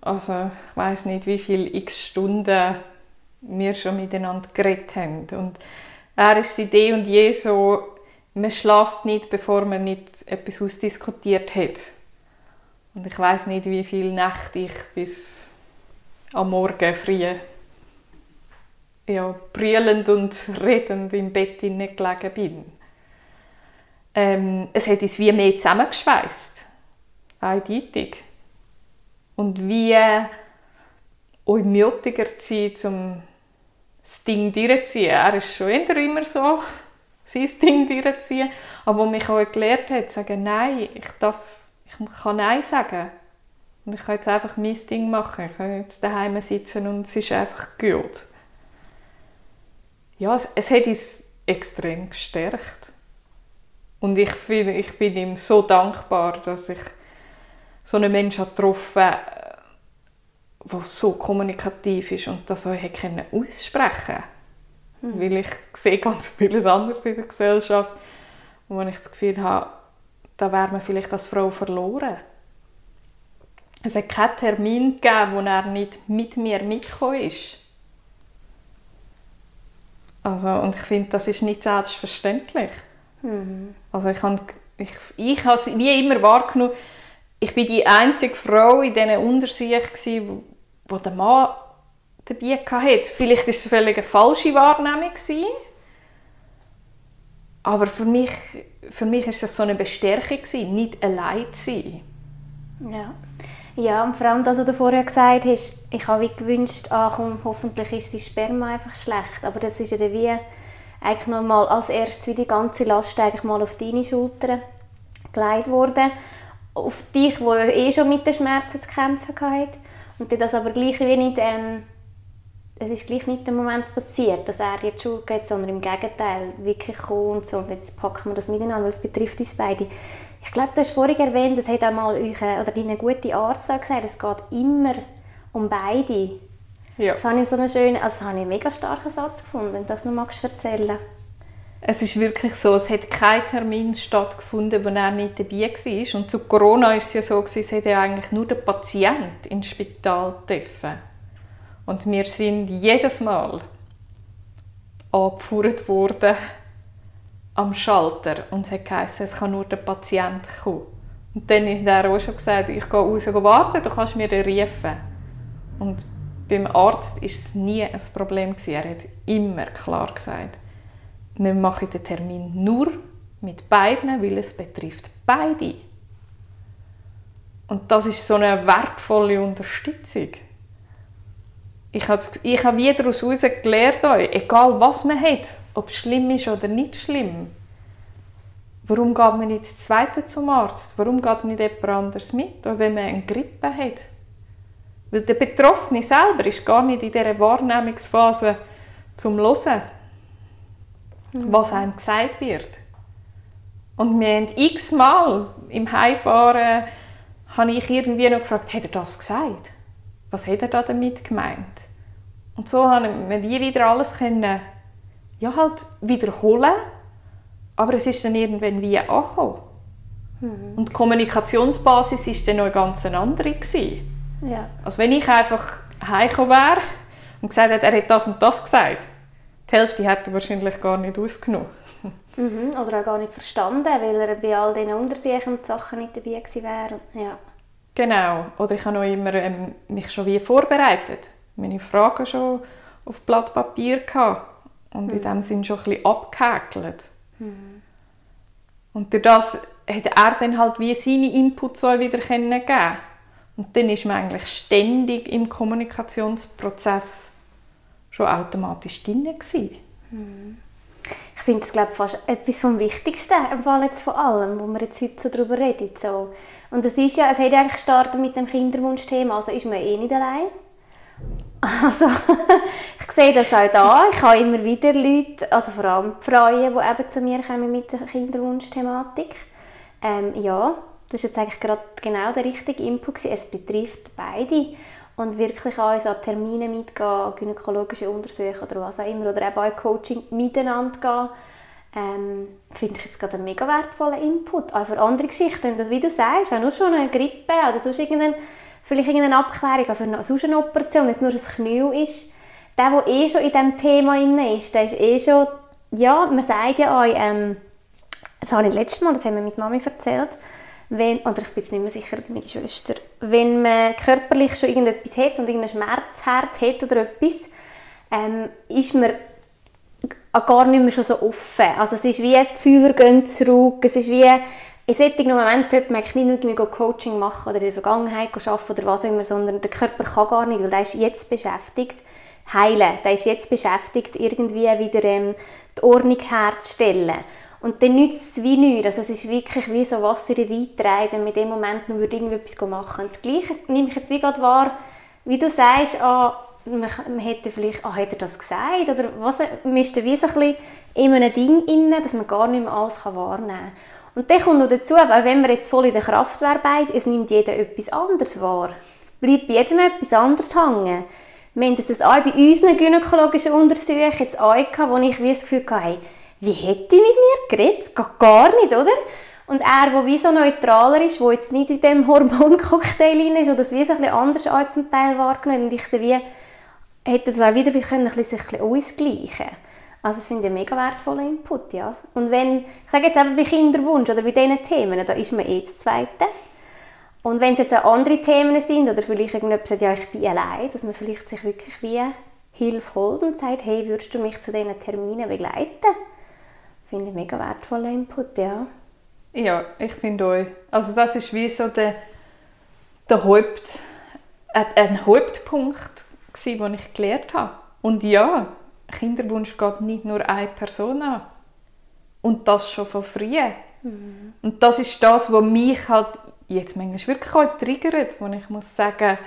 Speaker 2: Also ich weiß nicht, wie viele x Stunden wir schon miteinander geredet haben. Und er ist seit eh und je so, man schlaft nicht, bevor man nicht etwas ausdiskutiert hat. Und ich weiß nicht, wie viele Nächte ich bis am Morgen früh ja, brüllend und redend im Bett gelegen bin. Ähm, es hat uns wie mehr zusammengeschweißt. eindeutig. Und wie euch mutiger zu sein, um das Ding durchzuziehen. Er ist schon immer so, sein Ding durchzuziehen. Aber wo mich auch gelernt hat, zu sagen, nein, ich, darf, ich kann Nein sagen. Und ich kann jetzt einfach mein Ding machen. Ich kann jetzt daheim sitzen und es ist einfach gut. Ja, es, es hat uns extrem gestärkt. Und ich, find, ich bin ihm so dankbar, dass ich so einen Menschen getroffen habe, der so kommunikativ ist und das auch aussprechen konnte. Hm. Weil ich sehe ganz vieles anderes in der Gesellschaft, wo ich das Gefühl habe, da wäre man vielleicht als Frau verloren. Es hat keinen Termin gegeben, wo er nicht mit mir mitgekommen ist. Also, und ich finde, das ist nicht selbstverständlich. Mhm. Also ich habe ich, ich habe es wie immer wahrgenommen, ich bin die einzige Frau in diesen Untersicht, wo, wo der Mann dabei hatte. Vielleicht war es völlig eine falsche Wahrnehmung. Aber für mich, für mich ist das so eine Bestärkung, nicht allein zu sein.
Speaker 1: Ja. Ja, und vor allem das, was du vorher gesagt hast, ich habe gewünscht, ah, komm, hoffentlich ist die Sperma einfach schlecht. Aber das ist ja wie eigentlich noch mal als erstes wie die ganze Last eigentlich mal auf deine Schultern gelegt worden. Auf dich, wo eh schon mit den Schmerzen zu kämpfen hatte. Und das aber gleich wie nicht, ähm, es ist gleich nicht der Moment passiert, dass er jetzt Schuld geht, sondern im Gegenteil, wirklich kommt und jetzt packen wir das miteinander, es betrifft uns beide. Ich glaube, du hast vorhin erwähnt, das hat einmal euch, oder deine gute Arzt gesagt, es geht immer um beide. Ja. Das habe ich so einen schönen, also habe ich einen mega starken Satz gefunden, wenn du das noch magst erzählen
Speaker 2: es ist wirklich so, es hat kein Termin stattgefunden, wo er nicht dabei war. Und zu Corona war es ja so, es hätte ja eigentlich nur der Patient ins Spital dürfen. Und wir sind jedes Mal angeführt worden am Schalter und es hat geheißen, es kann nur der Patient kommen. Und dann hat er auch schon gesagt, ich gehe raus warten, du kannst mir rufen. Und beim Arzt war es nie ein Problem. Er hat immer klar gesagt, wir machen den Termin nur mit beiden, weil es betrifft beide. Und das ist so eine wertvolle Unterstützung. Ich habe, ich habe wieder daraus gelernt, egal was man hat, ob es schlimm ist oder nicht schlimm, warum geht man nicht das zweite zum Arzt? Warum geht nicht jemand anders mit, wenn man eine Grippe hat? Weil der Betroffene selber ist gar nicht in dieser Wahrnehmungsphase zum Hören, mhm. was einem gesagt wird. Und wir haben x-mal im Heimfahren habe ich irgendwie noch gefragt, hat er das gesagt? Was hat er da damit gemeint? Und so haben wir wieder alles können, ja, halt wiederholen, aber es ist dann irgendwann wie angekommen. Mhm. Und die Kommunikationsbasis war dann noch eine ganz andere. Gewesen. Ja. Also wenn ich einfach heimgekommen wäre und gesagt hätte, er hat das und das gesagt, die Hälfte hätte er wahrscheinlich gar nicht aufgenommen.
Speaker 1: Mhm, oder auch gar nicht verstanden, weil er bei all diesen Untersuchungen Sachen nicht dabei gewesen wäre. Ja.
Speaker 2: Genau. Oder ich habe noch immer ähm, mich schon wie vorbereitet. Meine Fragen schon auf Blatt Papier gehabt und mhm. in dem Sinn schon ein bisschen abgehäkelt. Mhm. Und durch das hat er dann halt wie seine Inputs so wieder geben und dann ist man eigentlich ständig im Kommunikationsprozess schon automatisch drin
Speaker 1: Mhm. Ich finde es glaube fast etwas vom Wichtigsten im Fall jetzt von allem, wo wir jetzt heute so darüber reden. So. Und das ist ja, es hat eigentlich gestartet mit dem Kinderwunschthema, also ist man eh nicht allein. Also, ich sehe das auch da. Ich habe immer wieder Leute, also vor allem die Frauen, die eben zu mir kommen mit der Kinderwunschthematik. Ähm, ja, das ist jetzt eigentlich gerade genau der richtige Input. Es betrifft beide. Und wirklich auch so Termine mitgehen, gynäkologische Untersuchungen oder was auch immer, oder eben auch Coaching miteinander gehen, ähm, finde ich jetzt gerade einen mega wertvollen Input. Auch für andere Geschichten, wie du sagst, auch nur schon eine Grippe oder sonst irgendeine, vielleicht irgendeine Abklärung, für eine, sonst eine Operation, nicht nur ein Knie ist. Der, der eh schon in diesem Thema ist, der ist eh schon, ja, man sagt ja auch, ähm, das habe ich letztes Mal, das haben mir meine Mami erzählt, wenn, oder ich bin jetzt nicht mehr sicher, meine Schwester, wenn man körperlich schon irgendetwas hat und irgendeinen Schmerzherd hat oder etwas, ähm, ist man gar nicht mehr schon so offen. Also es ist wie, die Fühler gehen zurück, es ist wie, in solchen Momenten sollte man nicht nur Coaching machen oder in der Vergangenheit arbeiten oder was auch immer, sondern der Körper kann gar nicht, weil der ist jetzt beschäftigt, heilen. Der ist jetzt beschäftigt, irgendwie wieder ähm, die Ordnung herzustellen. Und dann nützt es wie nichts. Also es ist wirklich wie so Wasser in wenn man in dem Moment nur irgendetwas machen würde. Das Gleiche nehme ich jetzt wie gerade wahr, wie du sagst, ah, man, man hätte vielleicht, ah, hat er das gesagt? Oder was, man ist wie so ein bisschen in einem Ding inne, dass man gar nicht mehr alles wahrnehmen kann. Und dann kommt noch dazu, weil wenn man jetzt voll in der Kraftwehr es nimmt jeder etwas anderes wahr. Es bleibt bei jedem etwas anderes hängen. Wir haben das auch bei unseren gynäkologischen Untersuchungen jetzt auch gehabt, wo ich wie das Gefühl hatte, wie hätte ich mit mir geredet? Das geht gar nicht, oder? Und er, der wie so neutraler ist, der jetzt nicht in diesem Hormoncocktail ist, oder das wie so ein bisschen anders als zum Teil wahrgenommen und ich dann wie, hätte das auch wieder wie können, ein bisschen, ein bisschen also das finde ich einen mega wertvollen Input, ja. Und wenn, ich sage jetzt eben bei Kinderwunsch oder bei diesen Themen, da ist man eh das Zweite. Und wenn es jetzt auch andere Themen sind oder vielleicht irgendjemand sagt, ja, ich bin allein, dass man vielleicht sich wirklich wie Hilfe holt und sagt, hey, würdest du mich zu diesen Terminen begleiten? Finde ich mega wertvollen Input, ja.
Speaker 2: Ja, ich finde euch. Also das ist wie so der, der Haupt, ein, ein Hauptpunkt, den ich gelernt habe. Und ja, Kinderwunsch geht nicht nur eine Person an. Und das schon von früh. Mhm. Und das ist das, was mich halt jetzt manchmal wirklich auch triggert, wo ich muss sagen,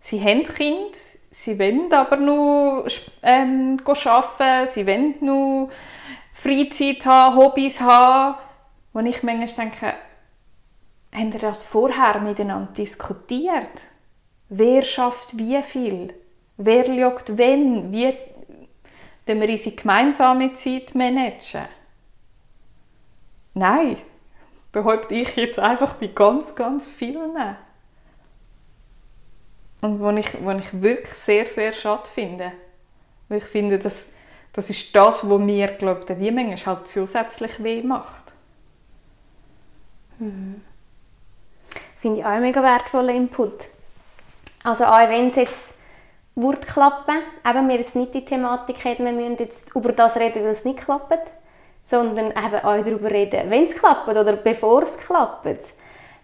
Speaker 2: sie haben Kind, sie wollen aber nur ähm, arbeiten, sie wollen nur Freizeit haben, Hobbys haben. Wo ich manchmal denke, haben wir das vorher miteinander diskutiert? Wer schafft wie viel? Wer schaut wenn? Wie wenn wir unsere gemeinsame Zeit managen? Nein, behaupte ich jetzt einfach bei ganz, ganz vielen. Und was ich, was ich wirklich sehr, sehr schade finde. Weil ich finde, das, das ist das, was mir, glaube ich, wie halt zusätzlich weh macht.
Speaker 1: Mhm. Finde ich auch einen mega wertvollen Input. Also auch wenn es jetzt würde klappen. Eben, wir jetzt nicht die Thematik haben, wir müssen jetzt über das reden, weil es nicht klappt, sondern eben auch darüber reden, wenn es klappt oder bevor es klappt.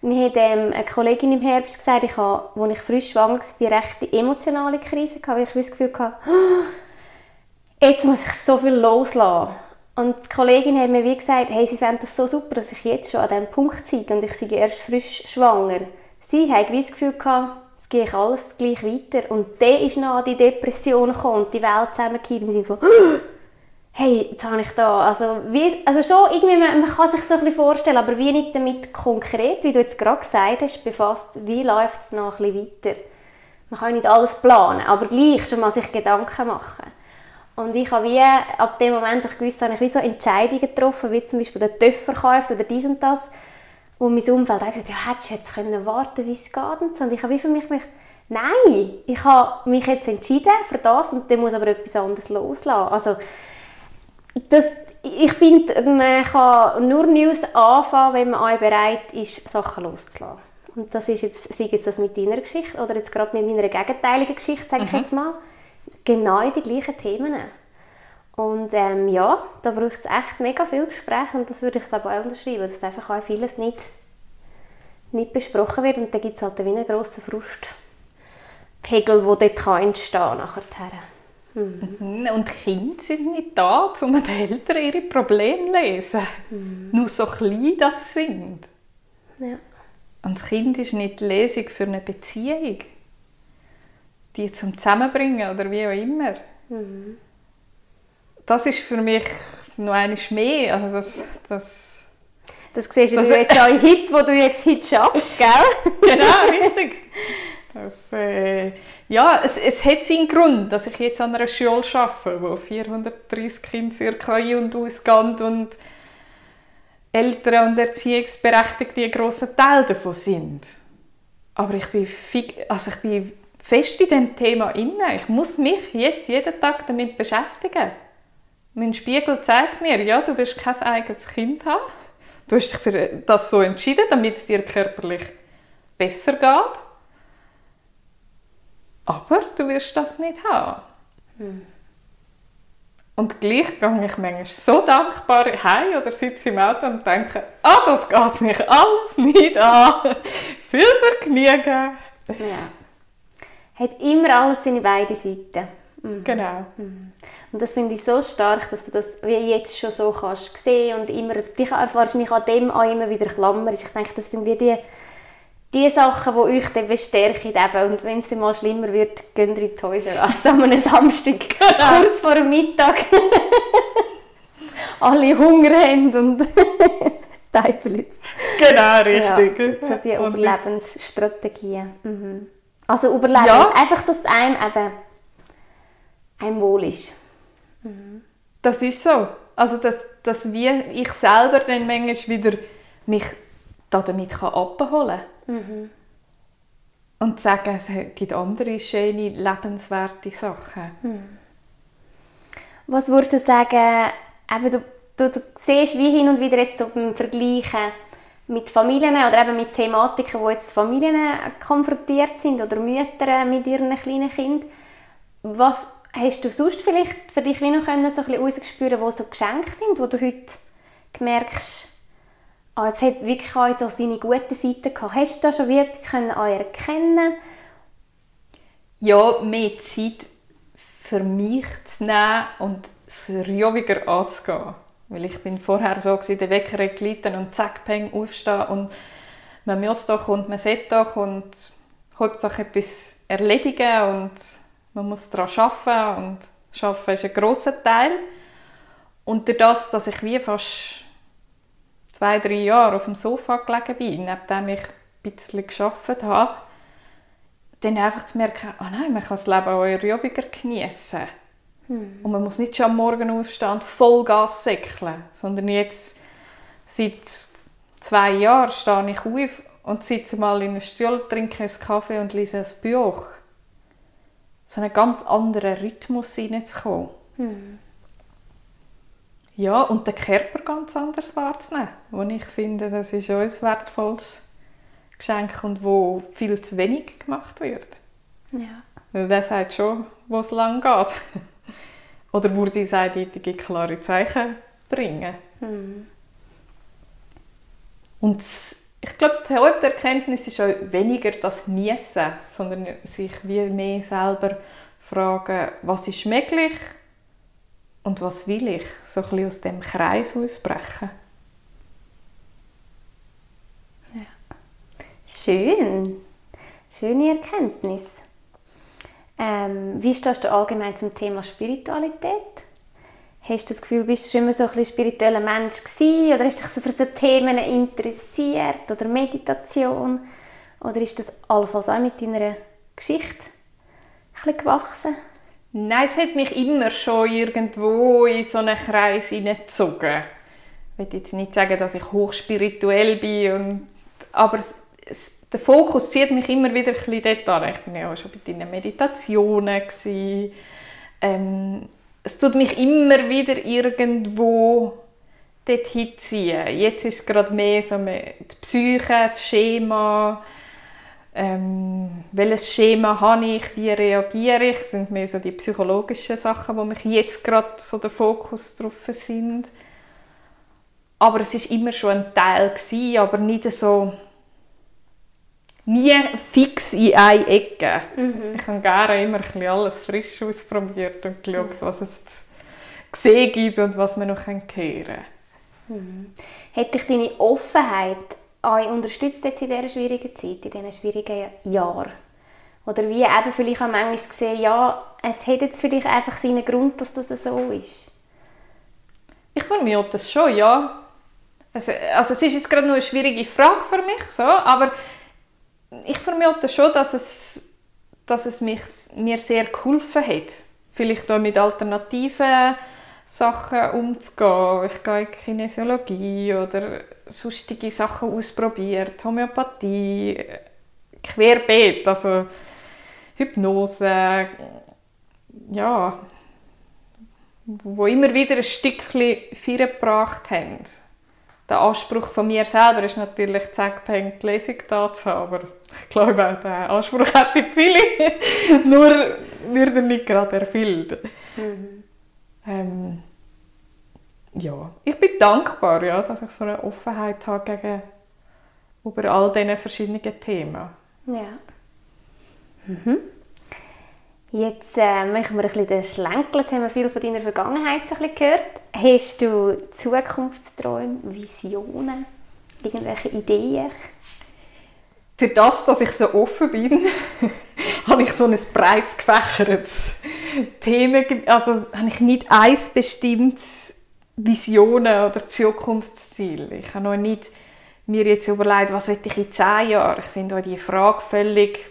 Speaker 1: Mir hat ähm, eine Kollegin im Herbst gesagt, ich habe, als ich frisch schwanger war, eine recht emotionale Krise, weil ich das Gefühl hatte, jetzt muss ich so viel loslassen. Und die Kollegin hat mir wie gesagt, hey, sie fände das so super, dass ich jetzt schon an diesem Punkt sei und ich sei erst frisch schwanger. Sie hat das Gefühl gehabt, es geht alles gleich weiter. Und dann ist noch die Depression gekommen und die Welt zusammengekehrt im Sinne von hey, jetzt habe ich da, also, wie, also schon irgendwie, man, man, kann sich so ein bisschen vorstellen, aber wie nicht damit konkret, wie du jetzt gerade gesagt hast, befasst, wie läuft es noch ein bisschen weiter. Man kann nicht alles planen, aber gleich schon mal sich Gedanken machen. Und ich habe wie, ab dem Moment, ich gewusst habe, ich wie so Entscheidungen getroffen, wie zum Beispiel der Töpfverkauf oder dies und das, wo mein Umfeld auch gesagt ja, hättest du jetzt können warten wie es geht und so. Und ich habe wie für mich, mich nein, ich habe mich jetzt entschieden für das und dann muss aber etwas anderes loslassen. Also, das, ich finde, man kann nur News anfangen, wenn man auch bereit ist, Sachen loszulassen. Und das ist jetzt, sei es das mit deiner Geschichte oder jetzt gerade mit meiner gegenteiligen Geschichte, sage ich mhm. jetzt mal, genau die gleichen Themen. Und ähm, ja, da braucht es echt mega viel Gespräch und das würde ich glaube auch unterschreiben, dass einfach auch vieles nicht, nicht besprochen wird und dann gibt es halt wie einen grossen Frustpegel, der dort kann entstehen kann nachher.
Speaker 2: Mhm. Und die Kinder sind nicht da, um den Eltern ihre Probleme zu lesen. Mhm. Nur so klein das sind. Ja. Und das Kind ist nicht die Lesung für eine Beziehung. Die zum Zusammenbringen oder wie auch immer. Mhm das ist für mich noch eines mehr. Also das, das,
Speaker 1: das siehst das, du jetzt auch in Hit, wo du jetzt Hit schaffst, gell?
Speaker 2: genau, richtig. Das, äh, ja, es, es hat seinen Grund, dass ich jetzt an einer Schule arbeite, wo 430 Kinder circa ein- und ausgehen und Eltern und Erziehungsberechtigte ein grosser Teil davon sind. Aber ich bin, also ich bin fest in diesem Thema inne. Ich muss mich jetzt jeden Tag damit beschäftigen. Mein Spiegel zeigt mir, ja, du wirst kein eigenes Kind haben. Du hast dich für das so entschieden, damit es dir körperlich besser geht. Aber du wirst das nicht haben. Hm. Und gleich gehe ich manchmal so dankbar heim oder sitze im Auto und denke, ah, das geht mich alles nicht an. Viel Vergnügen.
Speaker 1: Ja. Hat immer alles seine beiden Seiten.
Speaker 2: Mhm. Genau.
Speaker 1: Mhm. Und das finde ich so stark, dass du das wie jetzt schon so kannst sehen und immer, dich wahrscheinlich an dem auch immer wieder klammerst. Ich denke, das sind wie die, die Sachen, die euch dann bestärken. Eben. Und wenn es dann mal schlimmer wird, geht ihr in die Häuser an einem Samstag, kurz vor dem Mittag. Alle Hunger haben und Teipelitz.
Speaker 2: Genau, richtig.
Speaker 1: Ja, so die Überlebensstrategien. Mhm. Also Überlebens, ja. einfach, dass es einem eben einem wohl ist.
Speaker 2: Mhm. Das ist so. Also, dass, dass wie ich selber dann manchmal wieder mich damit kann abholen kann. Mhm. Und sagen, es gibt andere schöne, lebenswerte Sachen. Mhm.
Speaker 1: Was würdest du sagen, eben du, du, du siehst wie hin und wieder jetzt so beim Vergleichen mit Familien oder eben mit Thematiken, wo jetzt Familien konfrontiert sind oder Mütter mit ihren kleinen Kindern. Was Hast du sonst vielleicht für dich wie noch können, so ein bisschen rausgespüren, wo so Geschenke sind, wo du heute gemerkt ah, es hat wirklich auch so seine guten Seiten gehabt. Hast du da schon wie etwas können erkennen
Speaker 2: Ja, mehr Zeit für mich zu nehmen und es ruhiger anzugehen. Weil ich bin vorher so gewesen, der Wecker gelitten und zack, peng, aufstehen und man muss doch und man sollte doch und Hauptsache etwas erledigen und man muss daran arbeiten und arbeiten ist ein grosser Teil. Und durch das, dass ich wie fast zwei, drei Jahre auf dem Sofa gelegen bin, nachdem ich ein bisschen gearbeitet habe, dann einfach zu merken, oh nein, man kann das Leben auch ruhiger genießen. Hm. Und man muss nicht schon am Morgen aufstehen und Vollgas säckeln, sondern jetzt seit zwei Jahren stehe ich auf und sitze mal in einem Stuhl, trinke einen Kaffee und lese ein Buch so einen ganz anderen Rhythmus hineinzukommen. Hm. Ja, und den Körper ganz anders wahrzunehmen. Wo ich finde, das ist auch ein wertvolles Geschenk und wo viel zu wenig gemacht wird.
Speaker 1: Ja.
Speaker 2: Weil der sagt schon, wo es lang geht. Oder würde ich eindeutige, klare Zeichen bringen. Hm. Und ich glaube, die Haupterkenntnis ist auch weniger das Miesen, sondern sich wie mehr selber fragen, was ist möglich und was will ich, so ein bisschen aus dem Kreis ausbrechen.
Speaker 1: Ja. Schön, schöne Erkenntnis. Ähm, wie stehst du allgemein zum Thema Spiritualität? Hast du das Gefühl, bist du schon immer so ein spiritueller Mensch gewesen? Oder hast du dich so für so Themen interessiert? Oder Meditation? Oder ist das allenfalls auch mit deiner Geschichte ein gewachsen?
Speaker 2: Nein, es hat mich immer schon irgendwo in so einen Kreis hineingezogen. Ich will jetzt nicht sagen, dass ich hochspirituell bin, und, aber es, der Fokus zieht mich immer wieder ein bisschen dort an. Ich war ja auch schon bei deinen Meditationen. Gewesen. Ähm, es tut mich immer wieder irgendwo dort hinziehen. Jetzt ist es gerade mehr so die Psyche, das Schema, ähm, welches Schema habe ich, wie reagiere ich, das sind mehr so die psychologischen Sachen, wo mich jetzt gerade so der Fokus drauf sind. Aber es ist immer schon ein Teil gewesen, aber nicht so nie fix in eine Ecke. Mhm. Ich habe gerne immer ein alles frisch ausprobiert und geschaut, was es zu sehen gibt und was man noch hören kann.
Speaker 1: Mhm. Hat dich deine Offenheit euch unterstützt jetzt in dieser schwierigen Zeit, in diesen schwierigen Jahren? Oder wie eben vielleicht auch manchmal gesehen, ja, es hat jetzt vielleicht einfach seinen Grund, dass das so ist?
Speaker 2: Ich vermute das schon, ja. Also, also es ist jetzt gerade nur eine schwierige Frage für mich, so, aber ich vermute schon, dass es, dass es mich, mir sehr geholfen hat. Vielleicht auch mit alternativen Sachen umzugehen. Ich gehe in Kinesiologie oder sonstige Sachen ausprobiert, Homöopathie, querbeet, also Hypnose, ja, wo immer wieder ein Stückchen vorgebracht haben der Anspruch von mir selber ist natürlich, die Lesung da zu haben, aber ich glaube, auch den Anspruch hätte viele, nur wird er nicht gerade erfüllt. Mhm. Ähm, ja, ich bin dankbar, ja, dass ich so eine Offenheit habe gegen über all diese verschiedenen Themen.
Speaker 1: Ja. Mhm. Jetzt äh, machen wir ein bisschen den Schlenker. Jetzt haben wir viel von deiner Vergangenheit ein bisschen gehört. Hast du Zukunftsträume, Visionen, irgendwelche Ideen?
Speaker 2: Für das, dass ich so offen bin, habe ich so ein breites gefächertes Thema. Also habe ich nicht ein bestimmtes Visionen oder Zukunftsziel. Ich habe noch nicht mir jetzt überlegt, was will ich in zehn Jahren. Ich finde auch die Frage völlig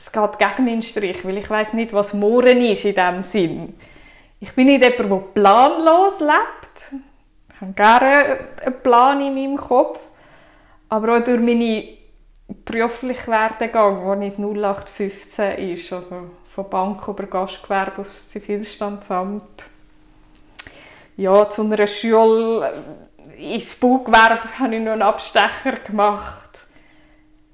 Speaker 2: es geht gegen meinen Strich, weil ich weiß nicht, was morgen ist in diesem Sinn. Ich bin nicht jemand, der planlos lebt. Ich habe gerne einen Plan in meinem Kopf. Aber auch durch meine beruflichen Werdegang, der nicht 0815 ist, also von Bank über Gastgewerbe aufs Zivilstandsamt, ja, zu einer Schule ins Baugewerbe habe ich noch einen Abstecher gemacht.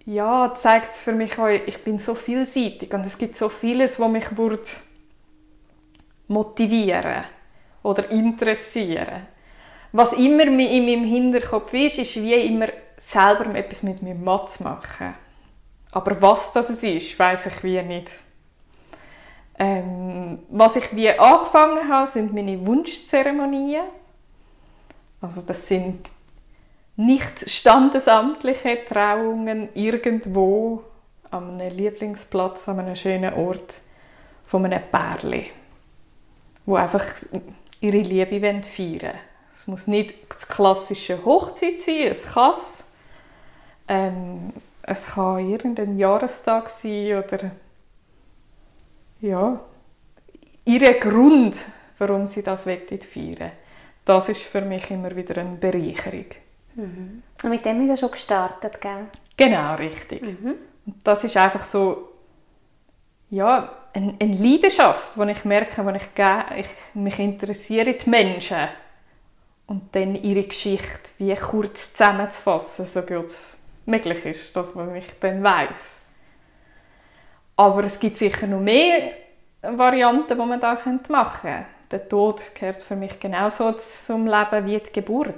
Speaker 2: Ja, zeigt es für mich auch, ich bin so vielseitig und es gibt so vieles, was mich würde motivieren oder interessieren. Was immer in meinem Hinterkopf ist, ist wie immer selber etwas mit mir Mann zu machen. Aber was das ist, weiß ich wie nicht. Ähm, was ich wie angefangen habe, sind meine Wunschzeremonien. Also das sind nicht standesamtliche Trauungen irgendwo an einem Lieblingsplatz, an einem schönen Ort von einem Pärchen, wo einfach ihre Liebe feiern wollen. Es muss nicht das klassische Hochzeit sein, es kann. Ähm, es kann irgendein Jahrestag sein oder ja, ihr Grund, warum sie das feiern Das ist für mich immer wieder eine Bereicherung.
Speaker 1: Mhm. Und mit dem ist er schon gestartet, gell?
Speaker 2: Genau, richtig. Mhm. Und das ist einfach so, ja, eine, eine Leidenschaft, die ich merke, wenn ich, ich mich interessiere die Menschen und dann ihre Geschichte wie kurz zusammenzufassen, so gut es möglich ist, dass man mich dann weiß. Aber es gibt sicher noch mehr Varianten, die man da machen könnte. Der Tod gehört für mich genauso zum Leben wie die Geburt.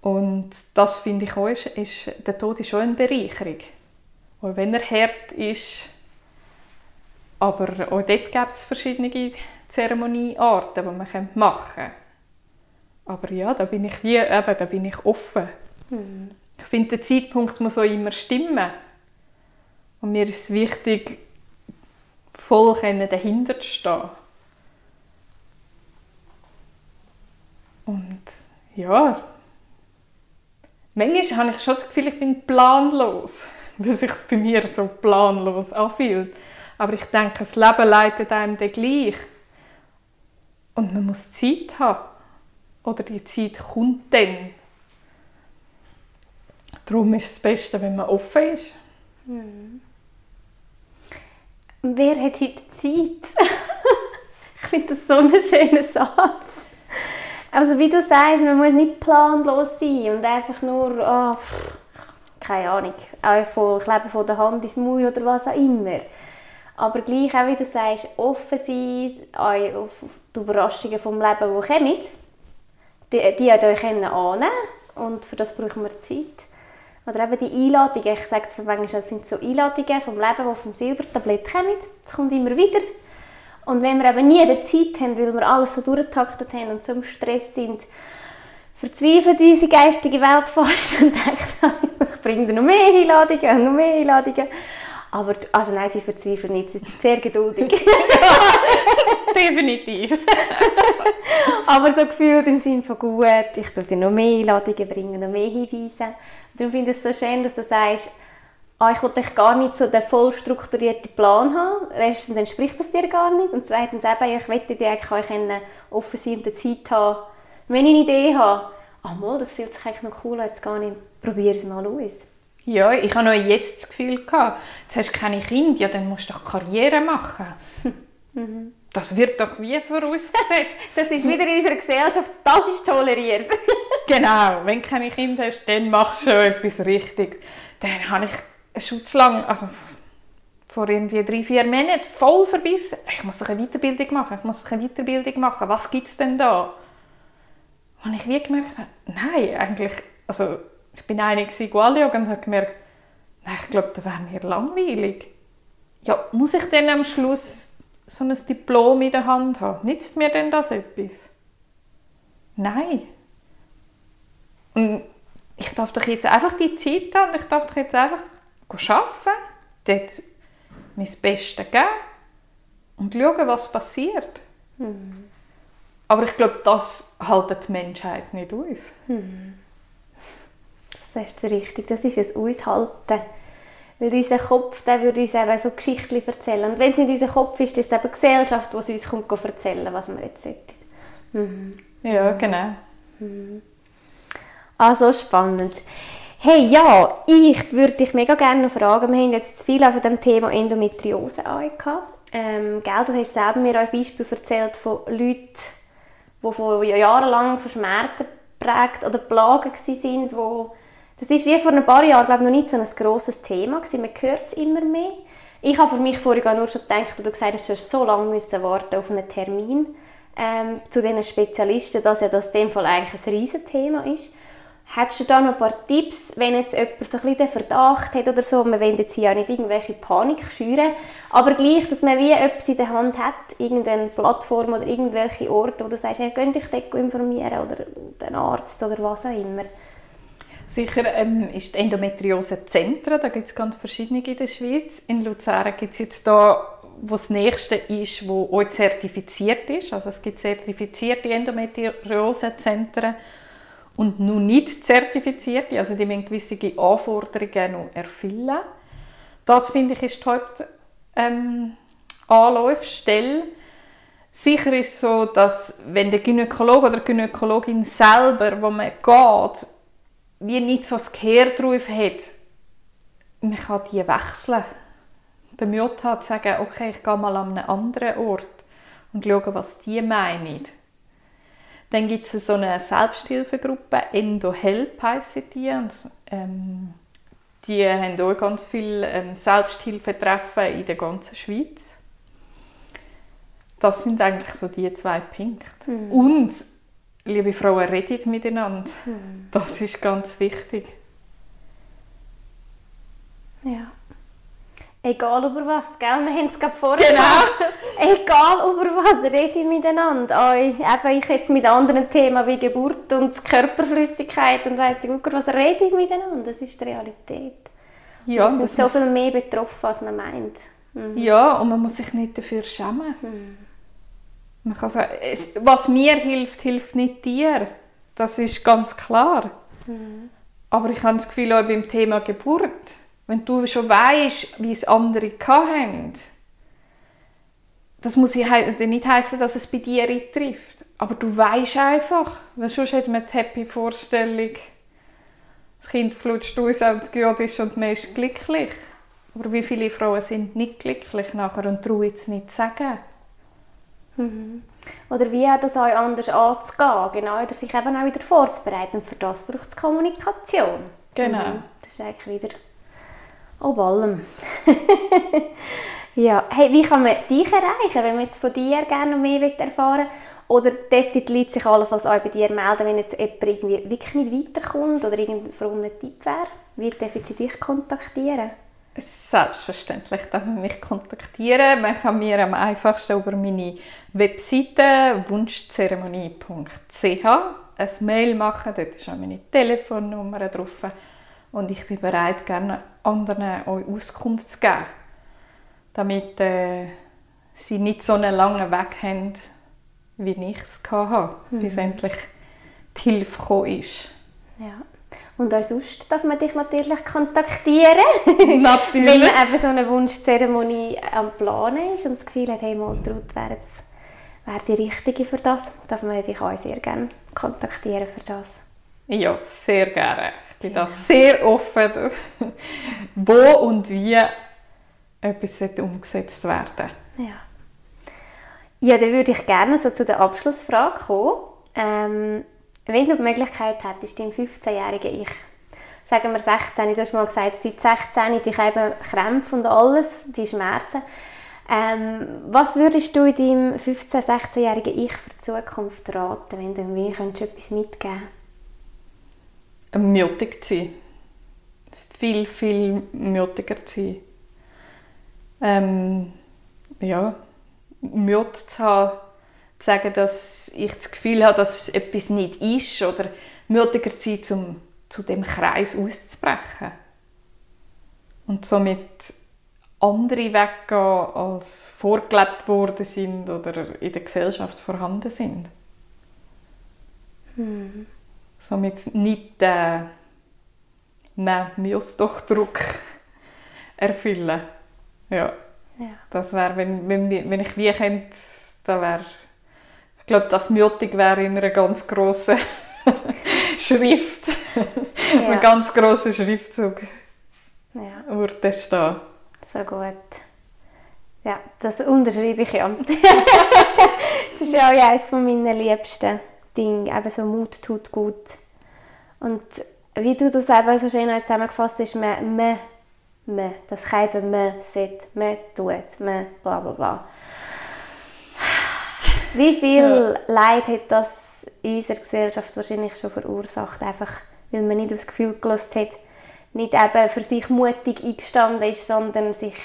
Speaker 2: Und das finde ich auch, ist, ist, der Tod ist schon eine Bereicherung. Auch wenn er hart ist, aber auch dort gibt es verschiedene Zeremoniearten, die man machen kann. Aber ja, da bin ich wie, eben, da bin ich offen. Mhm. Ich finde, der Zeitpunkt muss auch immer stimmen. Und mir ist wichtig, voll dahinter zu stehen. Und ja, Manchmal habe ich schon das Gefühl, ich bin planlos, weil sich bei mir so planlos anfühlt. Aber ich denke, das Leben leitet einem dann gleich. Und man muss Zeit haben. Oder die Zeit kommt dann. Darum ist es das Beste, wenn man offen ist.
Speaker 1: Hm. Wer hat heute Zeit? ich finde das so einen schönen Satz. Also wie du sagst, man muss nicht planlos sein und einfach nur, oh, keine Ahnung, ich lebe von der Hand ins Maul oder was auch immer. Aber gleich auch, wie du sagst, offen sein auf die Überraschungen vom Leben, die kommen, die, die euch annehmen und für das brauchen wir Zeit. Oder eben die Einladungen, ich sage es manchmal, das sind so Einladungen vom Leben, die vom Silbertablett kommen. Es kommt immer wieder. Und wenn wir eben nie die Zeit haben, weil wir alles so durchgetaktet haben und so im Stress sind, verzweifelt unsere geistige Welt fast und denkt, ich bringe noch mehr Einladungen und noch mehr Einladungen. Aber, also nein, sie verzweifeln nicht, sie sind sehr geduldig.
Speaker 2: Definitiv.
Speaker 1: Aber so gefühlt im Sinne von gut, ich tue dir noch mehr Einladungen bringen, noch mehr Hinweise. darum finde ich es so schön, dass du sagst, ah, ich wollte gar nicht so den voll strukturierten Plan haben. Erstens entspricht das dir gar nicht und zweitens eben, ich möchte dir eigentlich offen sein und Zeit haben, wenn ich eine Idee habe, ah mal, das fühlt sich eigentlich noch cool an, jetzt gar nicht, probiere es mal aus.
Speaker 2: Ja, ich habe noch jetzt das Gefühl gehabt, jetzt hast du keine Kinder, ja, dann musst du doch Karriere machen. mhm. Das wird doch wie vorausgesetzt.
Speaker 1: das ist wieder in unserer Gesellschaft, das ist toleriert.
Speaker 2: genau, wenn du keine Kinder hast, dann machst du schon etwas richtig. Dann habe ich eine Schutz lang, also vor irgendwie drei, vier Monaten voll verbissen. Ich muss doch eine Weiterbildung machen, ich muss eine Weiterbildung machen. Was gibt es denn da? Und ich wie gemerkt habe, nein, eigentlich, also ich bin eine Gualio und habe gemerkt, nein, ich glaube, das wäre mir langweilig. Ja, muss ich dann am Schluss so ein Diplom in der Hand haben? Nützt mir denn das etwas? Nein. Und ich darf doch jetzt einfach die Zeit haben, ich darf doch jetzt einfach arbeiten, dort mein Bestes geben und schauen, was passiert. Mhm. Aber ich glaube, das haltet die Menschheit nicht aus. Mhm.
Speaker 1: Das ist richtig, das ist es Aushalten. Weil unser Kopf der würde uns eben so Geschichten erzählen. Und wenn es nicht unser Kopf ist, ist es eben die Gesellschaft, die uns kommt erzählen was wir jetzt sollten.
Speaker 2: Mhm. Ja, genau. Mhm.
Speaker 1: Ah, so spannend. Hey, ja, ich würde dich mega gerne noch fragen, wir haben jetzt viel auf dem Thema Endometriose angehabt. Ähm, gell, du hast selber mir ein Beispiel erzählt von Leuten, die von jahrelang von Schmerzen geprägt oder plagen sind, wo das ist wie vor ein paar Jahren glaube ich, noch nicht so ein grosses Thema. Man hört es immer mehr. Ich habe für mich vorher nur schon gedacht, du gesagt hast, du so lange müssen warten auf einen Termin ähm, zu diesen Spezialisten, dass ja das in dem Fall eigentlich ein Riesenthema ist. Hättest du da noch ein paar Tipps, wenn jetzt jemand so ein bisschen den Verdacht hat oder so, man will jetzt hier auch nicht irgendwelche Panik schüren, aber gleich, dass man wie etwas in der Hand hat, irgendeine Plattform oder irgendwelche Orte, wo du sagst, hey, könnt dich dort informieren oder den Arzt oder was auch immer.
Speaker 2: Sicher ähm, ist die Endometriose Zentren, da gibt es ganz verschiedene in der Schweiz. In Luzern gibt es jetzt da, wo das nächste ist, wo auch zertifiziert ist. Also es gibt zertifizierte Endometriose-Zentren und noch nicht zertifizierte, also die müssen gewisse Anforderungen noch erfüllen. Das finde ich ist die Hauptanlaufstelle. Ähm, Sicher ist es so, dass wenn der Gynäkologe oder die Gynäkologin selber, wo man geht, wie nicht so das Gehör drauf hat, man kann die wechseln. Der Mut hat sagen, okay, ich gehe mal an einen anderen Ort und schaue, was die meinen. Dann gibt es so eine Selbsthilfegruppe, EndoHelp heissen die. Und, ähm, die haben auch ganz viele ähm, Selbsthilfetreffen in der ganzen Schweiz. Das sind eigentlich so die zwei Punkte. Mhm. Und, liebe Frauen, redet miteinander. Mhm. Das ist ganz wichtig.
Speaker 1: Ja. Egal über was, gell? Wir haben es gerade vorher Genau. Egal über was, rede ich miteinander. Oh, eben, ich jetzt mit anderen Themen wie Geburt und Körperflüssigkeit und weiss ich was, rede ich miteinander. Das ist die Realität. Ja, wir sind so viel mehr betroffen, als man meint.
Speaker 2: Mhm. Ja, und man muss sich nicht dafür schämen. Mhm. Man kann sagen, was mir hilft, hilft nicht dir. Das ist ganz klar. Mhm. Aber ich habe das Gefühl, auch beim Thema Geburt, wenn du schon weißt, wie es andere hatten, das muss nicht heißen, dass es bei dir trifft. Aber du weißt einfach, weil sonst hat man die happy Vorstellung, das Kind flutscht aus und geht ist und man ist glücklich. Aber wie viele Frauen sind nicht glücklich nachher und trauen es nicht zu sagen?
Speaker 1: Mhm. Oder wie das auch anders anzugehen, genau, oder sich eben auch wieder vorzubereiten. Und für das braucht es Kommunikation.
Speaker 2: Genau. Mhm.
Speaker 1: Das ist eigentlich wieder ob allem. ja, hey, wie kann man dich erreichen, wenn man jetzt von dir gerne noch mehr erfahren Oder dürfte die Leute sich allenfalls auch bei dir melden, wenn jetzt jemand irgendwie wirklich nicht weiterkommt oder irgendein Tipp wäre? Wie dürfen sie dich kontaktieren?
Speaker 2: Selbstverständlich darf man mich kontaktieren. Man kann mir am einfachsten über meine Webseite wunschzeremonie.ch ein Mail machen. Dort ist auch meine Telefonnummer drauf. Und ich bin bereit, gerne anderen euch Auskunft zu geben, damit äh, sie nicht so einen langen Weg haben, wie ich es hatte, mhm. bis endlich die Hilfe gekommen ist.
Speaker 1: Ja. Und auch sonst darf man dich natürlich kontaktieren.
Speaker 2: Natürlich.
Speaker 1: Wenn man eben so eine Wunschzeremonie am Planen ist und das Gefühl hat, hey, Maltrud wäre wär die Richtige für das, darf man dich auch sehr gerne kontaktieren für das.
Speaker 2: Ja, sehr gerne bin genau. da sehr offen, wo und wie etwas umgesetzt werden
Speaker 1: Ja. Ja, dann würde ich gerne so zu der Abschlussfrage kommen. Ähm, wenn du die Möglichkeit hättest, dein 15-jährigen Ich sagen wir 16, du hast mal gesagt, seit 16 dich eben Krämpfe und alles, die Schmerzen. Ähm, was würdest du in deinem 15-, 16-jährigen Ich für die Zukunft raten, wenn du mir etwas mitgeben
Speaker 2: Mutig zu sein. Viel, viel mutiger zu sein. Ähm, ja, Mut zu haben, zu sagen, dass ich das Gefühl habe, dass etwas nicht ist oder mutiger zu sein, um zu dem Kreis auszubrechen. Und somit andere weggehen, als vorgelebt worden sind oder in der Gesellschaft vorhanden sind. Hm. Somit nicht den «Man muss doch Druck» erfüllen. Ja. ja. Das wäre, wenn, wenn, wenn ich wie könnte, da wäre glaube, das mutig wäre in einer ganz grossen Schrift. Ja. Ein ganz grosser Schriftzug. Ja. Würde stehen.
Speaker 1: So gut. Ja, das unterschreibe ich ja. das ist ja auch eines meiner liebsten Dinge. Eben so Mut tut gut. Und wie du das eben so schön zusammengefasst hast, man, man, man, das kann eben man, sollte, man tut, man, bla bla bla. Wie viel ja. Leid hat das in unserer Gesellschaft wahrscheinlich schon verursacht, einfach weil man nicht das Gefühl gelassen hat, nicht eben für sich mutig eingestanden ist, sondern sich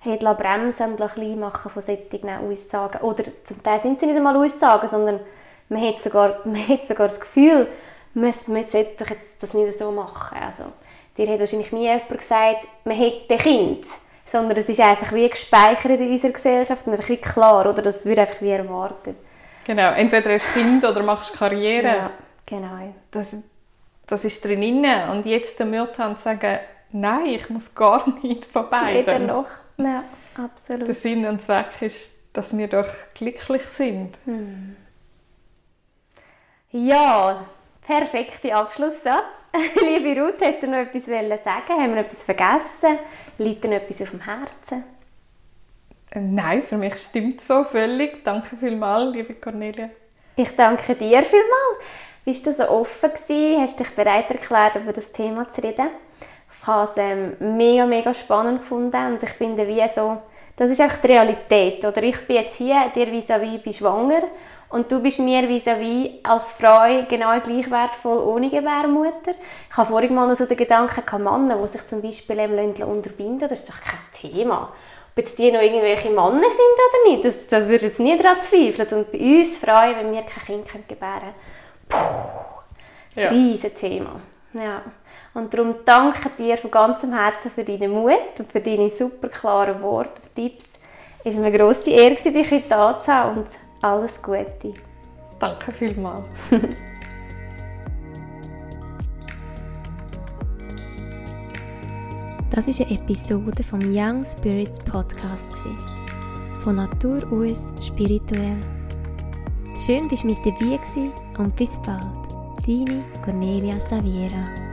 Speaker 1: hat bremsen und klein machen von solchen Aussagen. Oder zum Teil sind sie nicht einmal Aussagen, sondern man hat sogar, man hat sogar das Gefühl, man, man sollte das nicht so machen. Also, dir hat wahrscheinlich nie jemand gesagt, man hätte ein Kind sondern es ist einfach wie gespeichert in unserer Gesellschaft und einfach wie klar, oder das wird einfach wie erwartet.
Speaker 2: Genau, entweder hast du Kind oder machst Karriere.
Speaker 1: Ja, genau.
Speaker 2: Das, das ist drin und jetzt den Mut haben zu sagen, nein, ich muss gar nicht von beiden.
Speaker 1: Weder noch. Ja, absolut.
Speaker 2: Der Sinn und Zweck ist, dass wir doch glücklich sind.
Speaker 1: Hm. Ja, perfekter Abschlusssatz. Liebe Ruth, hast du noch etwas sagen? Haben wir etwas vergessen? Liegt dir noch etwas auf dem Herzen?
Speaker 2: Äh, nein, für mich stimmt so völlig. Danke vielmals, liebe Cornelia.
Speaker 1: Ich danke dir vielmals. Bist du so offen gewesen? Hast dich bereit erklärt, über das Thema zu reden? Ich habe es ähm, mega, mega spannend gefunden und ich finde, wie so, das ist einfach die Realität. Oder ich bin jetzt hier, dir vis-à-vis, bin schwanger und du bist mir vis-à-vis als Frau genau gleich wertvoll ohne Gebärmutter. Ich habe vorhin mal noch so den Gedanken gehabt, Männer, die sich zum Beispiel eben unterbinden das ist doch kein Thema. Ob jetzt die noch irgendwelche Männer sind oder nicht, das, da würde ich nie daran zweifeln. Und bei uns Frauen, wenn wir kein Kind gebären können, puh, ja. riesen Thema. Ja. Und darum danke dir von ganzem Herzen für deinen Mut und für deine super klaren Worte und Tipps. Es war eine grosse Ehre, dich heute da zu haben alles Gute.
Speaker 2: Danke vielmals.
Speaker 1: Das ist eine Episode vom Young Spirits Podcast. Von Natur aus spirituell. Schön, dass du mit dabei und bis bald. Deine Cornelia Saviera.